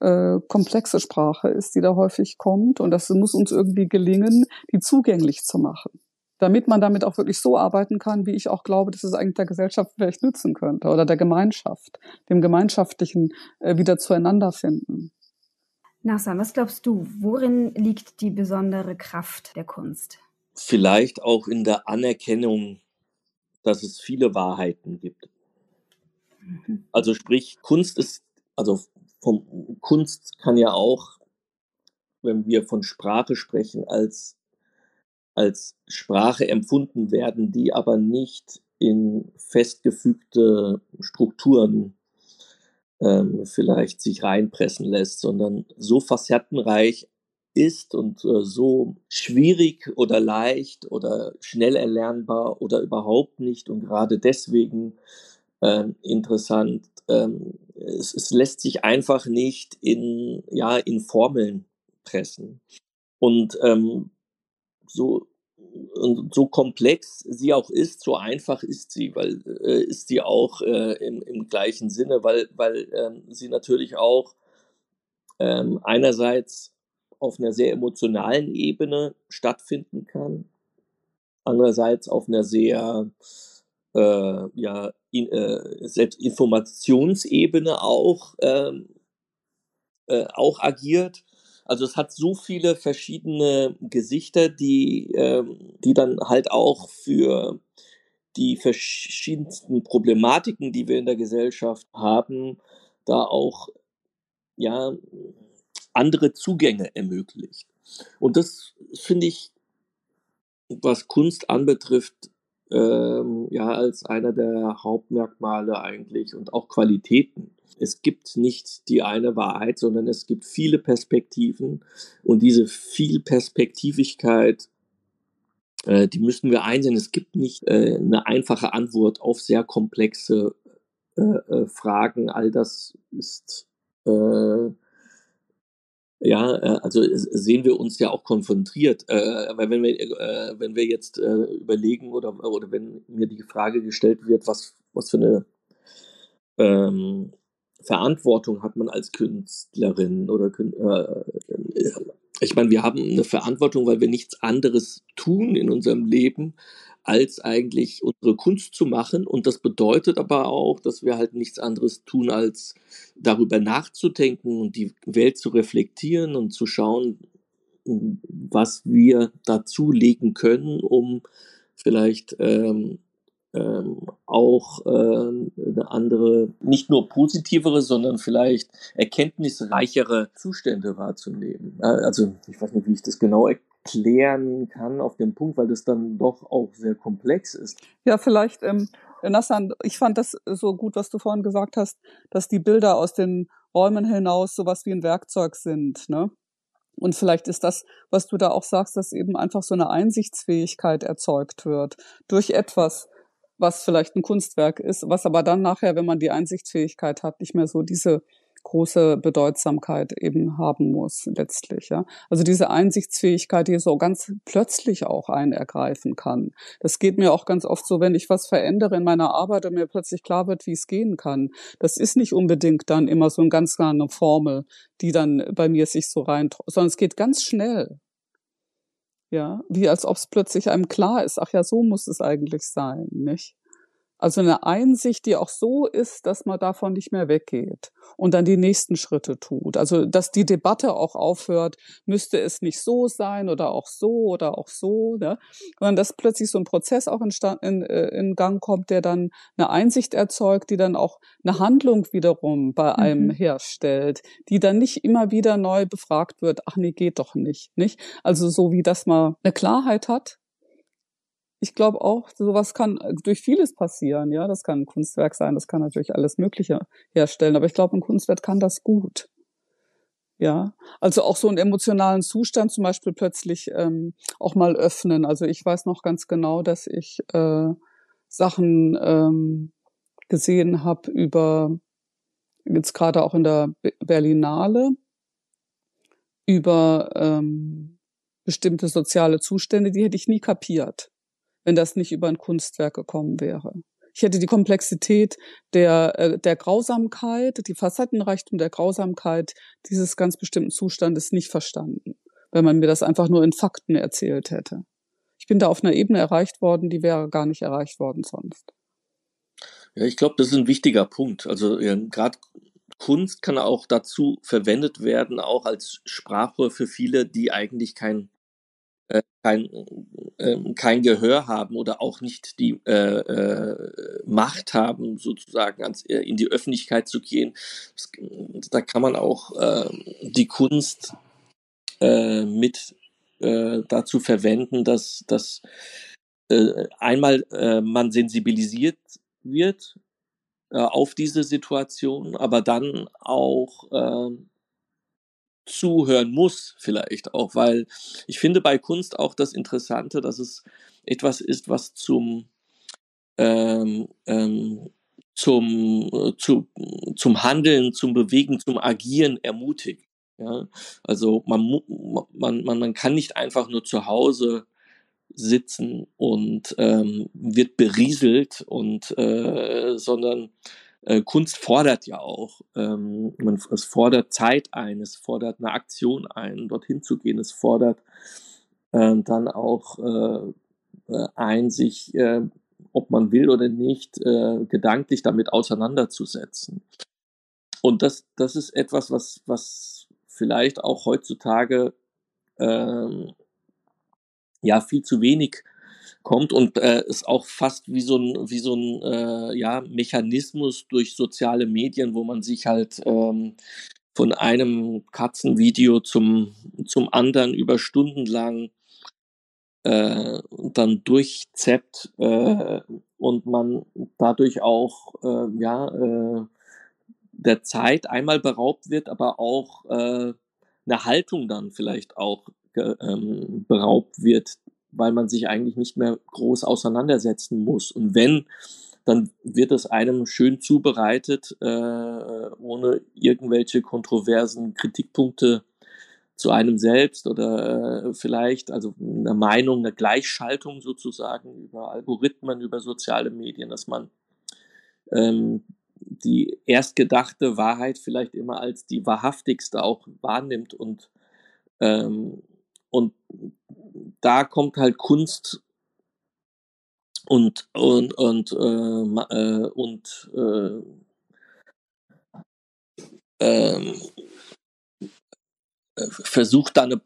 äh, komplexe Sprache ist, die da häufig kommt. Und das muss uns irgendwie gelingen, die zugänglich zu machen. Damit man damit auch wirklich so arbeiten kann, wie ich auch glaube, dass es eigentlich der Gesellschaft vielleicht nützen könnte oder der Gemeinschaft, dem Gemeinschaftlichen äh, wieder zueinander finden. Nassan, was glaubst du, worin liegt die besondere Kraft der Kunst? Vielleicht auch in der Anerkennung, dass es viele Wahrheiten gibt. Mhm. Also sprich, Kunst ist, also vom Kunst kann ja auch, wenn wir von Sprache sprechen, als, als Sprache empfunden werden, die aber nicht in festgefügte Strukturen ähm, vielleicht sich reinpressen lässt, sondern so facettenreich ist und äh, so schwierig oder leicht oder schnell erlernbar oder überhaupt nicht und gerade deswegen äh, interessant. Ähm, es, es, lässt sich einfach nicht in, ja, in Formeln pressen. Und ähm, so und so komplex sie auch ist, so einfach ist sie, weil äh, ist sie auch äh, im, im gleichen Sinne, weil, weil ähm, sie natürlich auch ähm, einerseits auf einer sehr emotionalen Ebene stattfinden kann, andererseits auf einer sehr äh, ja, in, äh, selbst Informationsebene auch, ähm, äh, auch agiert. Also es hat so viele verschiedene Gesichter, die, ähm, die dann halt auch für die verschiedensten Problematiken, die wir in der Gesellschaft haben, da auch ja andere Zugänge ermöglicht. Und das finde ich, was Kunst anbetrifft, ähm, ja, als einer der Hauptmerkmale eigentlich und auch Qualitäten. Es gibt nicht die eine Wahrheit, sondern es gibt viele Perspektiven und diese Vielperspektivigkeit, äh, die müssen wir einsehen. Es gibt nicht äh, eine einfache Antwort auf sehr komplexe äh, äh Fragen. All das ist äh, ja, äh, also sehen wir uns ja auch konfrontiert. Äh, weil wenn wir, äh, wenn wir jetzt äh, überlegen oder, oder wenn mir die Frage gestellt wird, was, was für eine ähm, Verantwortung hat man als Künstlerin oder äh, ich meine, wir haben eine Verantwortung, weil wir nichts anderes tun in unserem Leben, als eigentlich unsere Kunst zu machen. Und das bedeutet aber auch, dass wir halt nichts anderes tun, als darüber nachzudenken und die Welt zu reflektieren und zu schauen, was wir dazulegen können, um vielleicht ähm, ähm, auch äh, eine andere, nicht nur positivere, sondern vielleicht erkenntnisreichere Zustände wahrzunehmen. Also ich weiß nicht, wie ich das genau erklären kann auf dem Punkt, weil das dann doch auch sehr komplex ist. Ja, vielleicht, ähm, Nassan, ich fand das so gut, was du vorhin gesagt hast, dass die Bilder aus den Räumen hinaus sowas wie ein Werkzeug sind, ne? Und vielleicht ist das, was du da auch sagst, dass eben einfach so eine Einsichtsfähigkeit erzeugt wird durch etwas, was vielleicht ein Kunstwerk ist, was aber dann nachher, wenn man die Einsichtsfähigkeit hat, nicht mehr so diese große Bedeutsamkeit eben haben muss letztlich. Ja. Also diese Einsichtsfähigkeit, die so ganz plötzlich auch einen ergreifen kann. Das geht mir auch ganz oft so, wenn ich was verändere in meiner Arbeit und mir plötzlich klar wird, wie es gehen kann. Das ist nicht unbedingt dann immer so eine ganz lange Formel, die dann bei mir sich so rein, sondern es geht ganz schnell. Ja, wie als ob es plötzlich einem klar ist, ach ja, so muss es eigentlich sein, nicht? Also eine Einsicht, die auch so ist, dass man davon nicht mehr weggeht und dann die nächsten Schritte tut. Also dass die Debatte auch aufhört, müsste es nicht so sein oder auch so oder auch so, ne? sondern dass plötzlich so ein Prozess auch in, in, äh, in Gang kommt, der dann eine Einsicht erzeugt, die dann auch eine Handlung wiederum bei einem mhm. herstellt, die dann nicht immer wieder neu befragt wird, ach nee, geht doch nicht, nicht? Also so wie, dass man eine Klarheit hat, ich glaube auch, sowas kann äh, durch vieles passieren. Ja, das kann ein Kunstwerk sein, das kann natürlich alles Mögliche herstellen. Aber ich glaube, ein Kunstwerk kann das gut. Ja, also auch so einen emotionalen Zustand zum Beispiel plötzlich ähm, auch mal öffnen. Also ich weiß noch ganz genau, dass ich äh, Sachen ähm, gesehen habe über jetzt gerade auch in der Berlinale über ähm, bestimmte soziale Zustände, die hätte ich nie kapiert wenn das nicht über ein Kunstwerk gekommen wäre. Ich hätte die Komplexität der, äh, der Grausamkeit, die Facettenreichtum der Grausamkeit dieses ganz bestimmten Zustandes nicht verstanden, wenn man mir das einfach nur in Fakten erzählt hätte. Ich bin da auf einer Ebene erreicht worden, die wäre gar nicht erreicht worden sonst. Ja, ich glaube, das ist ein wichtiger Punkt. Also gerade Kunst kann auch dazu verwendet werden, auch als Sprachrohr für viele, die eigentlich kein äh, kein, äh, kein Gehör haben oder auch nicht die äh, äh, Macht haben, sozusagen ans, äh, in die Öffentlichkeit zu gehen. Da kann man auch äh, die Kunst mit dazu verwenden, dass, dass einmal man sensibilisiert wird auf diese Situation, aber dann auch äh, zuhören muss, vielleicht auch, weil ich finde bei Kunst auch das Interessante, dass es etwas ist, was zum ähm, ähm, zum, äh, zu, zum Handeln, zum Bewegen, zum Agieren ermutigt. Ja? Also man, man, man, man kann nicht einfach nur zu Hause sitzen und ähm, wird berieselt und äh, sondern äh, Kunst fordert ja auch. Ähm, man, es fordert Zeit ein, es fordert eine Aktion ein, dorthin zu gehen. Es fordert äh, dann auch äh, äh, ein, sich, äh, ob man will oder nicht, äh, gedanklich damit auseinanderzusetzen. Und das, das ist etwas, was, was vielleicht auch heutzutage ähm, ja viel zu wenig kommt und äh, ist auch fast wie so ein wie so ein äh, ja Mechanismus durch soziale Medien, wo man sich halt ähm, von einem Katzenvideo zum zum anderen über Stunden lang äh, dann durchzeppt äh, und man dadurch auch äh, ja äh, der Zeit einmal beraubt wird, aber auch äh, eine Haltung dann vielleicht auch ähm, beraubt wird, weil man sich eigentlich nicht mehr groß auseinandersetzen muss. Und wenn, dann wird es einem schön zubereitet, äh, ohne irgendwelche kontroversen Kritikpunkte zu einem selbst oder äh, vielleicht, also eine Meinung, eine Gleichschaltung sozusagen über Algorithmen, über soziale Medien, dass man ähm, die erstgedachte Wahrheit vielleicht immer als die wahrhaftigste auch wahrnimmt und ähm, und da kommt halt Kunst und und und äh, äh, und äh, ähm, versucht da eine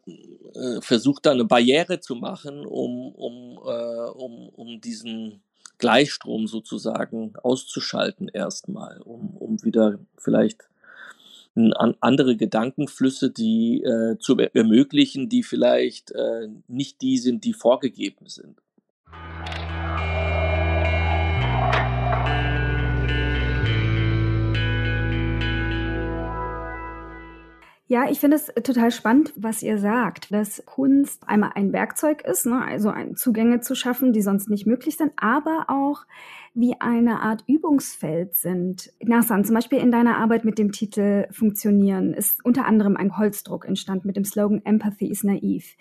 äh, versucht da eine Barriere zu machen, um um äh, um um diesen Gleichstrom sozusagen auszuschalten erstmal, um um wieder vielleicht andere Gedankenflüsse, die äh, zu ermöglichen, die vielleicht äh, nicht die sind, die vorgegeben sind. Ja, ich finde es total spannend, was ihr sagt, dass Kunst einmal ein Werkzeug ist, ne, also Zugänge zu schaffen, die sonst nicht möglich sind, aber auch wie eine Art Übungsfeld sind. Nassan, zum Beispiel in deiner Arbeit mit dem Titel Funktionieren ist unter anderem ein Holzdruck entstanden mit dem Slogan Empathy is naive.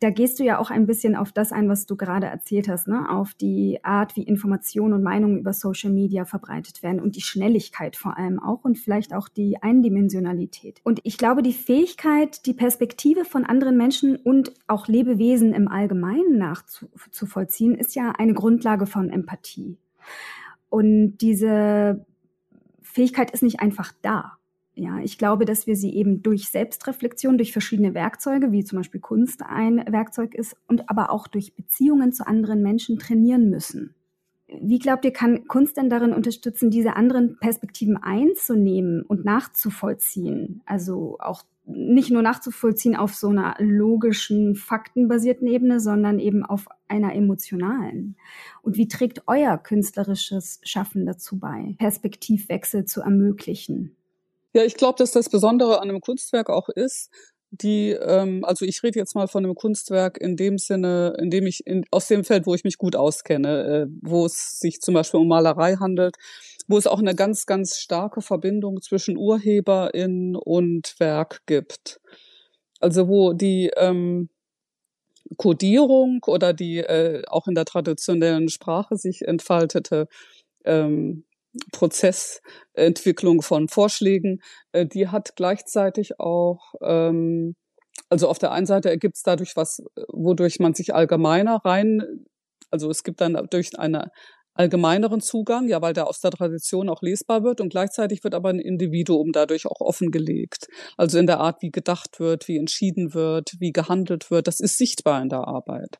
Da gehst du ja auch ein bisschen auf das ein, was du gerade erzählt hast, ne? auf die Art, wie Informationen und Meinungen über Social Media verbreitet werden und die Schnelligkeit vor allem auch und vielleicht auch die Eindimensionalität. Und ich glaube, die Fähigkeit, die Perspektive von anderen Menschen und auch Lebewesen im Allgemeinen nachzuvollziehen, ist ja eine Grundlage von Empathie. Und diese Fähigkeit ist nicht einfach da. Ja, ich glaube, dass wir sie eben durch Selbstreflexion, durch verschiedene Werkzeuge, wie zum Beispiel Kunst ein Werkzeug ist, und aber auch durch Beziehungen zu anderen Menschen trainieren müssen. Wie glaubt ihr, kann Kunst denn darin unterstützen, diese anderen Perspektiven einzunehmen und nachzuvollziehen? Also auch nicht nur nachzuvollziehen auf so einer logischen, faktenbasierten Ebene, sondern eben auf einer emotionalen. Und wie trägt euer künstlerisches Schaffen dazu bei, Perspektivwechsel zu ermöglichen? Ja, ich glaube, dass das Besondere an einem Kunstwerk auch ist, die, ähm, also ich rede jetzt mal von einem Kunstwerk in dem Sinne, in dem ich in, aus dem Feld, wo ich mich gut auskenne, äh, wo es sich zum Beispiel um Malerei handelt, wo es auch eine ganz, ganz starke Verbindung zwischen Urheberin und Werk gibt. Also wo die ähm, Kodierung oder die äh, auch in der traditionellen Sprache sich entfaltete ähm, Prozessentwicklung von Vorschlägen, äh, die hat gleichzeitig auch, ähm, also auf der einen Seite ergibt es dadurch was, wodurch man sich allgemeiner rein, also es gibt dann durch eine allgemeineren Zugang, ja, weil der aus der Tradition auch lesbar wird und gleichzeitig wird aber ein Individuum dadurch auch offengelegt. Also in der Art, wie gedacht wird, wie entschieden wird, wie gehandelt wird, das ist sichtbar in der Arbeit.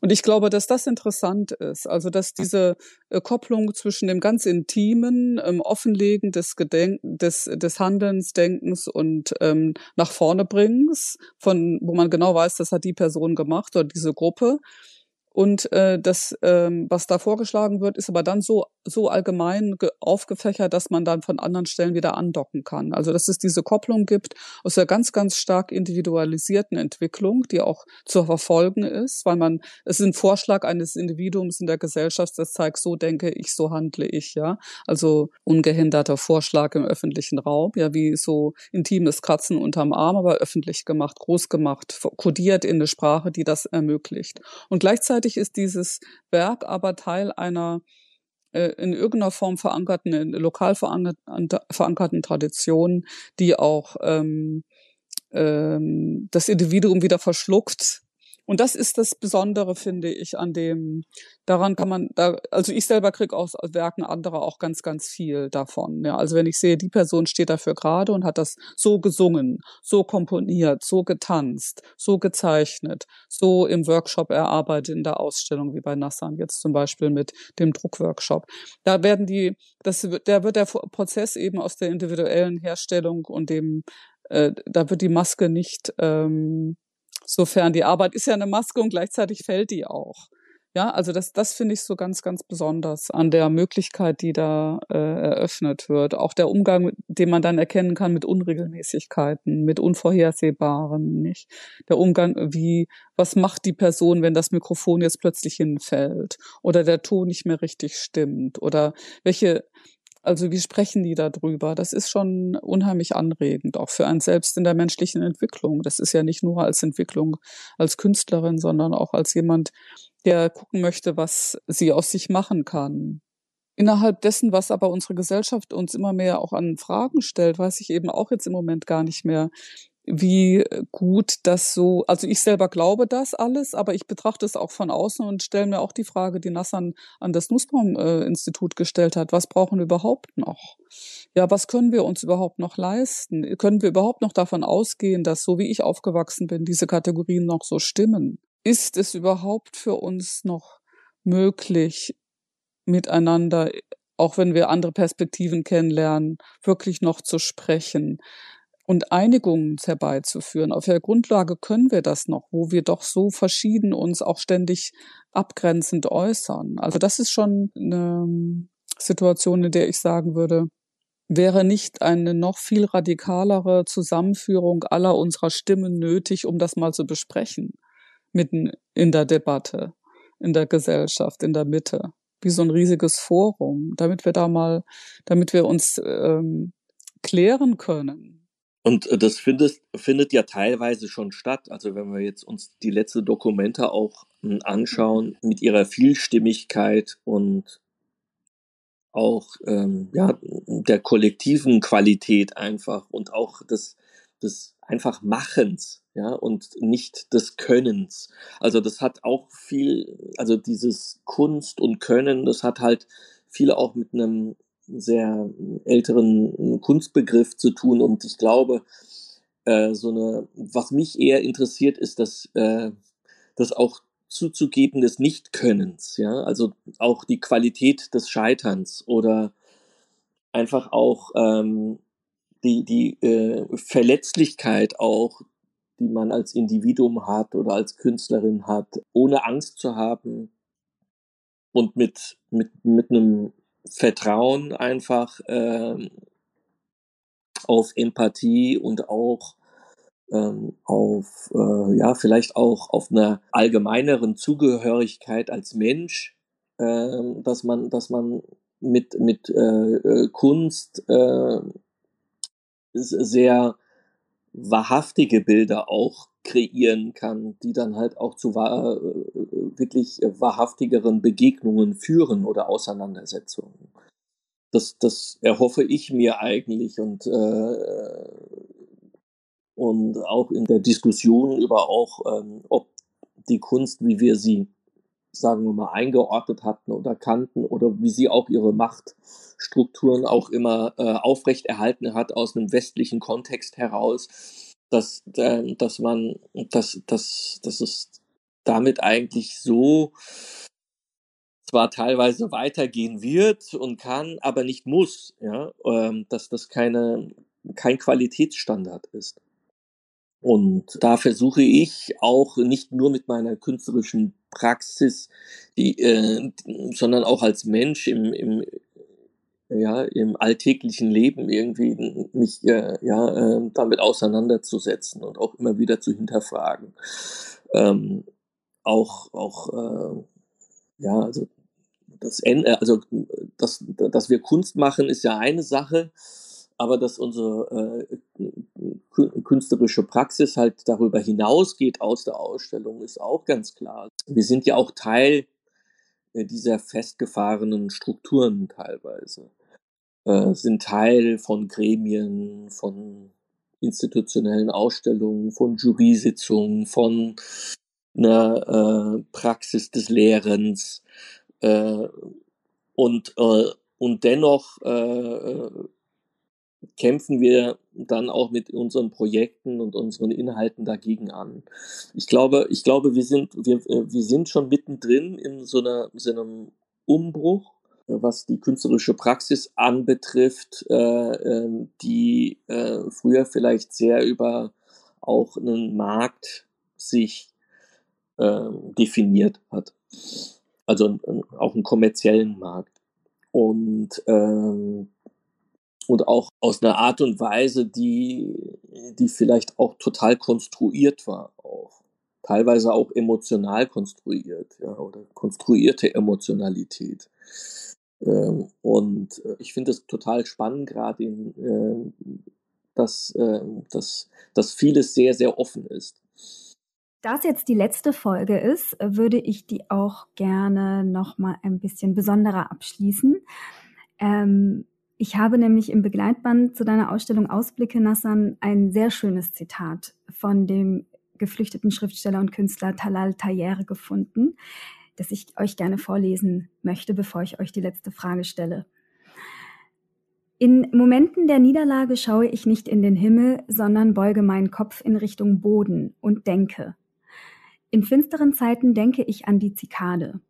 Und ich glaube, dass das interessant ist. Also, dass diese äh, Kopplung zwischen dem ganz intimen ähm, Offenlegen des, Gedenk des, des Handelns, Denkens und ähm, nach vorne bringens, von, wo man genau weiß, das hat die Person gemacht oder diese Gruppe, Und äh, das, ähm, was da vorgeschlagen wird, ist aber dann so, so allgemein aufgefächert, dass man dann von anderen Stellen wieder andocken kann. Also dass es diese Kopplung gibt aus der ganz, ganz stark individualisierten Entwicklung, die auch zu verfolgen ist, weil man, es ist ein Vorschlag eines Individuums in der Gesellschaft, das zeigt, so denke ich, so handle ich, ja. Also ungehinderter Vorschlag im öffentlichen Raum, ja, wie so intimes Kratzen unterm Arm, aber öffentlich gemacht, groß gemacht, kodiert in eine Sprache, die das ermöglicht. Und gleichzeitig Gleichzeitig ist dieses Werk aber Teil einer äh, in irgendeiner Form verankerten, lokal verankerten Tradition, die auch ähm, ähm, das Individuum wieder verschluckt und das ist das Besondere, finde ich, an dem, daran kann man, da, also ich selber kriege aus Werken anderer auch ganz, ganz viel davon. Ja, also wenn ich sehe, die Person steht dafür gerade und hat das so gesungen, so komponiert, so getanzt, so gezeichnet, so im Workshop erarbeitet in der Ausstellung, wie bei Nassan jetzt zum Beispiel mit dem Druckworkshop. Da werden die, das, da wird der Prozess eben aus der individuellen Herstellung und dem, äh, da wird die Maske nicht, ähm, Sofern die Arbeit ist ja eine Maske und gleichzeitig fällt die auch. Ja, also das, das finde ich so ganz, ganz besonders an der Möglichkeit, die da äh, eröffnet wird. Auch der Umgang, den man dann erkennen kann mit Unregelmäßigkeiten, mit Unvorhersehbaren, nicht? Der Umgang, wie, was macht die Person, wenn das Mikrofon jetzt plötzlich hinfällt oder der Ton nicht mehr richtig stimmt oder welche, also wie sprechen die da drüber? Das ist schon unheimlich anregend, auch für einen selbst in der menschlichen Entwicklung. Das ist ja nicht nur als Entwicklung als Künstlerin, sondern auch als jemand, der gucken möchte, was sie aus sich machen kann. Innerhalb dessen, was aber unsere Gesellschaft uns immer mehr auch an Fragen stellt, weiß ich eben auch jetzt im Moment gar nicht mehr, wie gut das so, also ich selber glaube das alles, aber ich betrachte es auch von außen und stelle mir auch die Frage, die Nassan an das Nussbaum-Institut gestellt hat, was brauchen wir überhaupt noch? Ja, was können wir uns überhaupt noch leisten? Können wir überhaupt noch davon ausgehen, dass so wie ich aufgewachsen bin, diese Kategorien noch so stimmen? Ist es überhaupt für uns noch möglich, miteinander auch wenn wir andere Perspektiven kennenlernen, wirklich noch zu sprechen und Einigungen herbeizuführen. Auf der Grundlage können wir das noch, wo wir doch so verschieden uns auch ständig abgrenzend äußern. Also das ist schon eine Situation, in der ich sagen würde, wäre nicht eine noch viel radikalere Zusammenführung aller unserer Stimmen nötig, um das mal zu besprechen, mitten in der Debatte, in der Gesellschaft, in der Mitte, wie so ein riesiges Forum, damit wir da mal, damit wir uns ähm, klären können, und äh, das findet, findet ja teilweise schon statt. Also wenn wir jetzt uns die letzte Dokumente auch hm, anschauen, mit ihrer Vielstimmigkeit und auch ähm, ja, der kollektiven Qualität einfach und auch des, des einfach Machens, ja, und nicht des Könnens. Also das hat auch viel, also dieses Kunst und Können, das hat halt viel auch mit einem sehr älteren Kunstbegriff zu tun. Und ich glaube, äh, so eine, was mich eher interessiert, ist das, äh, das auch zuzugeben des Nichtkönnens, ja, also auch die Qualität des Scheiterns oder einfach auch ähm, die, die äh, Verletzlichkeit auch, die man als Individuum hat oder als Künstlerin hat, ohne Angst zu haben und mit, mit, mit einem Vertrauen einfach ähm, auf Empathie und auch ähm, auf, äh, ja, vielleicht auch auf einer allgemeineren Zugehörigkeit als Mensch, äh, dass man, dass man mit, mit äh, äh Kunst äh, sehr wahrhaftige Bilder auch kreieren kann, die dann halt auch zu wahr, äh, wirklich wahrhaftigeren Begegnungen führen oder Auseinandersetzungen. Das, das erhoffe ich mir eigentlich und, äh, und auch in der Diskussion über auch, ähm, ob die Kunst, wie wir sie, sagen wir mal, eingeordnet hatten oder kannten oder wie sie auch ihre Machtstrukturen auch immer äh, aufrechterhalten hat aus einem westlichen Kontext heraus, dass, äh, dass man, dass, dass, dass es damit eigentlich so zwar teilweise weitergehen wird und kann, aber nicht muss, ja, ähm, dass das keine, kein Qualitätsstandard ist. Und da versuche ich auch nicht nur mit meiner künstlerischen Praxis, die, äh, sondern auch als Mensch im, im, ja, im alltäglichen Leben irgendwie mich äh, ja, äh, damit auseinanderzusetzen und auch immer wieder zu hinterfragen. Ähm, auch, auch äh, ja, also das Ende, also dass, dass wir Kunst machen, ist ja eine Sache, aber dass unsere äh, künstlerische Praxis halt darüber hinausgeht aus der Ausstellung, ist auch ganz klar. Wir sind ja auch Teil äh, dieser festgefahrenen Strukturen teilweise, äh, sind Teil von Gremien, von institutionellen Ausstellungen, von Jury-Sitzungen, von einer äh, Praxis des Lehrens äh, und, äh, und dennoch äh, äh kämpfen wir dann auch mit unseren Projekten und unseren Inhalten dagegen an. Ich glaube, ich glaube, wir sind, wir, äh, wir sind schon mittendrin in so, einer, so einem Umbruch, was die künstlerische Praxis anbetrifft, äh, ähm, die äh, früher vielleicht sehr über auch einen Markt sich äh, definiert hat. Also auch einen kommerziellen Markt. Und ähm, und auch aus einer Art und Weise, die, die vielleicht auch total konstruiert war, auch teilweise auch emotional konstruiert, ja, oder konstruierte Emotionalität. Ähm, und äh, ich finde es total spannend, gerade äh, dass, äh, dass, dass vieles sehr, sehr offen ist. Da es jetzt die letzte Folge ist, würde ich die auch gerne noch mal ein bisschen besonderer abschließen. Ähm, ich habe nämlich im Begleitband zu deiner Ausstellung Ausblicke Nassan ein sehr schönes Zitat von dem geflüchteten Schriftsteller und Künstler Talal Tayer gefunden, das ich euch gerne vorlesen möchte, bevor ich euch die letzte Frage stelle. In Momenten der Niederlage schaue ich nicht in den Himmel, sondern beuge meinen Kopf in Richtung Boden und denke. In finsteren Zeiten denke ich an die Zikade.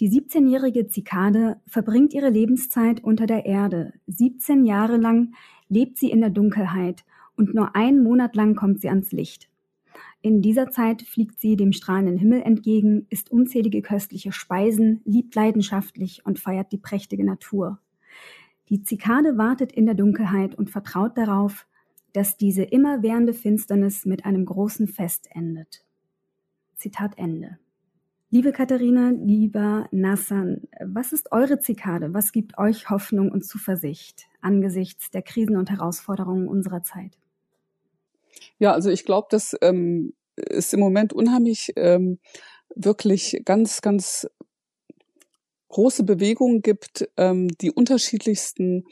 Die 17-jährige Zikade verbringt ihre Lebenszeit unter der Erde. 17 Jahre lang lebt sie in der Dunkelheit und nur einen Monat lang kommt sie ans Licht. In dieser Zeit fliegt sie dem strahlenden Himmel entgegen, isst unzählige köstliche Speisen, liebt leidenschaftlich und feiert die prächtige Natur. Die Zikade wartet in der Dunkelheit und vertraut darauf, dass diese immerwährende Finsternis mit einem großen Fest endet. Zitat Ende. Liebe Katharina, lieber Nassan, was ist eure Zikade? Was gibt euch Hoffnung und Zuversicht angesichts der Krisen und Herausforderungen unserer Zeit? Ja, also ich glaube, dass ähm, es im Moment unheimlich ähm, wirklich ganz, ganz große Bewegungen gibt, ähm, die unterschiedlichsten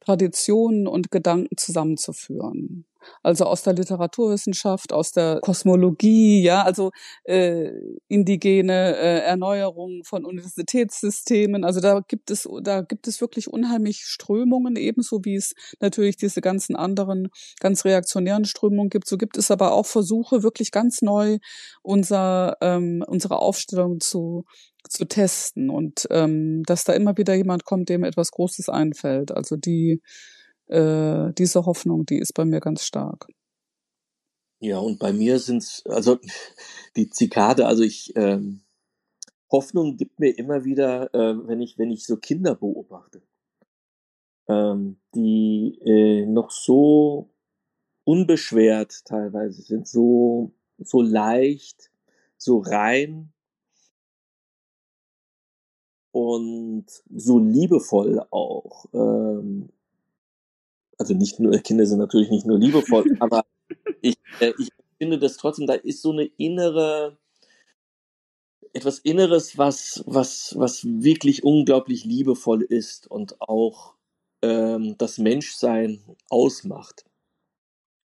Traditionen und Gedanken zusammenzuführen also aus der Literaturwissenschaft, aus der Kosmologie, ja, also äh, indigene äh, Erneuerung von Universitätssystemen. Also da gibt es, da gibt es wirklich unheimlich Strömungen, ebenso wie es natürlich diese ganzen anderen ganz reaktionären Strömungen gibt. So gibt es aber auch Versuche, wirklich ganz neu unser, ähm, unsere Aufstellung zu zu testen und ähm, dass da immer wieder jemand kommt, dem etwas Großes einfällt. Also die äh, diese Hoffnung, die ist bei mir ganz stark. Ja, und bei mir sind's also die Zikade, also ich, ähm, Hoffnung gibt mir immer wieder, äh, wenn ich wenn ich so Kinder beobachte, ähm, die, äh, noch so unbeschwert teilweise sind, so so leicht, so rein und so liebevoll auch, ähm also nicht nur, Kinder sind natürlich nicht nur liebevoll, aber ich, äh, ich finde das trotzdem, da ist so eine innere, etwas Inneres, was, was, was wirklich unglaublich liebevoll ist und auch ähm, das Menschsein ausmacht.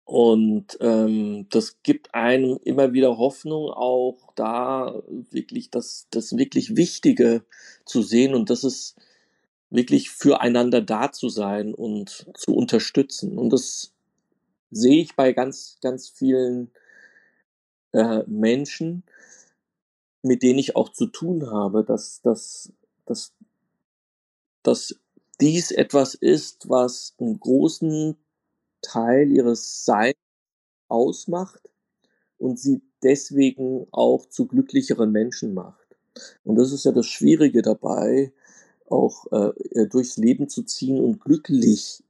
Und ähm, das gibt einem immer wieder Hoffnung, auch da wirklich das, das wirklich Wichtige zu sehen. Und das ist wirklich füreinander da zu sein und zu unterstützen. Und das sehe ich bei ganz, ganz vielen äh, Menschen, mit denen ich auch zu tun habe, dass, dass, dass, dass dies etwas ist, was einen großen Teil ihres Seins ausmacht und sie deswegen auch zu glücklicheren Menschen macht. Und das ist ja das Schwierige dabei, auch äh, durchs Leben zu ziehen und glücklich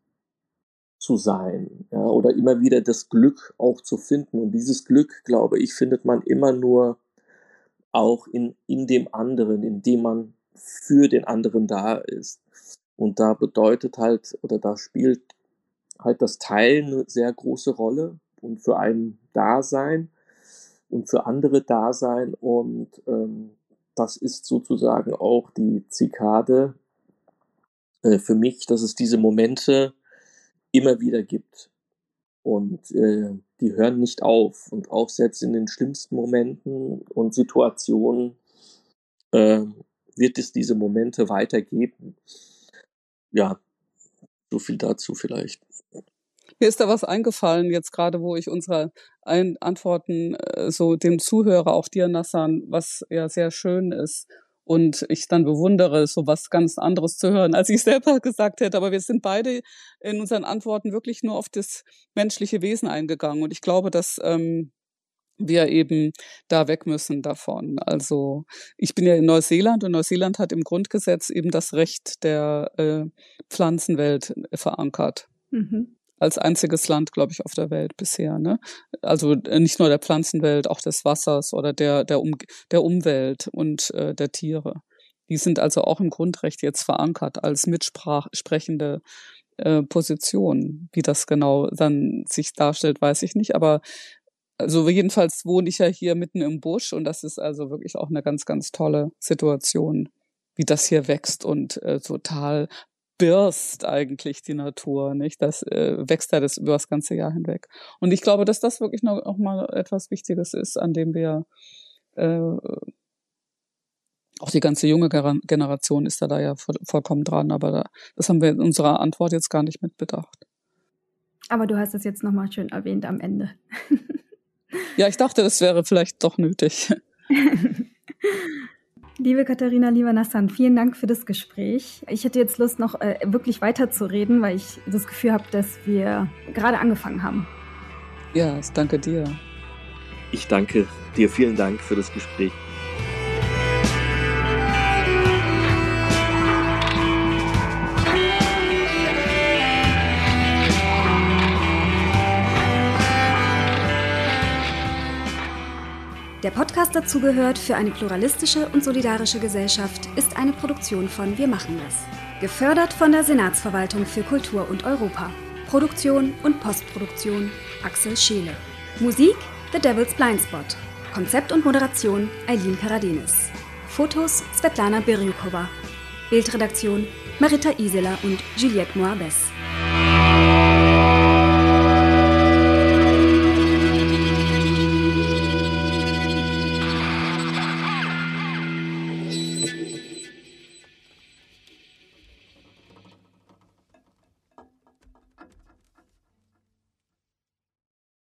zu sein, ja, oder immer wieder das Glück auch zu finden. Und dieses Glück, glaube ich, findet man immer nur auch in, in dem anderen, indem man für den anderen da ist. Und da bedeutet halt, oder da spielt halt das Teilen eine sehr große Rolle und für einen Dasein und für andere Dasein. Und ähm, das ist sozusagen auch die Zikade äh, für mich, dass es diese Momente immer wieder gibt. Und äh, die hören nicht auf. Und auch selbst in den schlimmsten Momenten und Situationen äh, wird es diese Momente weitergeben. Ja, so viel dazu vielleicht. Mir ist da was eingefallen, jetzt gerade, wo ich unsere Ein Antworten äh, so dem Zuhörer, auch dir, Nassan, was ja sehr schön ist und ich dann bewundere, so was ganz anderes zu hören, als ich selber gesagt hätte. Aber wir sind beide in unseren Antworten wirklich nur auf das menschliche Wesen eingegangen. Und ich glaube, dass ähm, wir eben da weg müssen davon. Also ich bin ja in Neuseeland und Neuseeland hat im Grundgesetz eben das Recht der äh, Pflanzenwelt verankert. Mhm als einziges Land, glaube ich, auf der Welt bisher. Ne? Also äh, nicht nur der Pflanzenwelt, auch des Wassers oder der, der, um, der Umwelt und äh, der Tiere. Die sind also auch im Grundrecht jetzt verankert als mitsprechende äh, Position. Wie das genau dann sich darstellt, weiß ich nicht. Aber also jedenfalls wohne ich ja hier mitten im Busch und das ist also wirklich auch eine ganz, ganz tolle Situation, wie das hier wächst und äh, total birst eigentlich die Natur, nicht? Das äh, wächst ja das über das ganze Jahr hinweg. Und ich glaube, dass das wirklich noch, noch mal etwas Wichtiges ist, an dem wir äh, auch die ganze junge Generation ist da, da ja vollkommen dran, aber da, das haben wir in unserer Antwort jetzt gar nicht mitbedacht. Aber du hast es jetzt nochmal schön erwähnt am Ende. ja, ich dachte, das wäre vielleicht doch nötig. Liebe Katharina, lieber Nassan, vielen Dank für das Gespräch. Ich hätte jetzt Lust, noch äh, wirklich weiter zu reden, weil ich das Gefühl habe, dass wir gerade angefangen haben. Ja, danke dir. Ich danke dir. Vielen Dank für das Gespräch. Der Podcast dazugehört für eine pluralistische und solidarische Gesellschaft ist eine Produktion von Wir machen das. Gefördert von der Senatsverwaltung für Kultur und Europa. Produktion und Postproduktion Axel Scheele. Musik The Devil's Blind Spot. Konzept und Moderation Eileen Karadenis. Fotos Svetlana Birjukova. Bildredaktion Marita Isela und Juliette Moabes.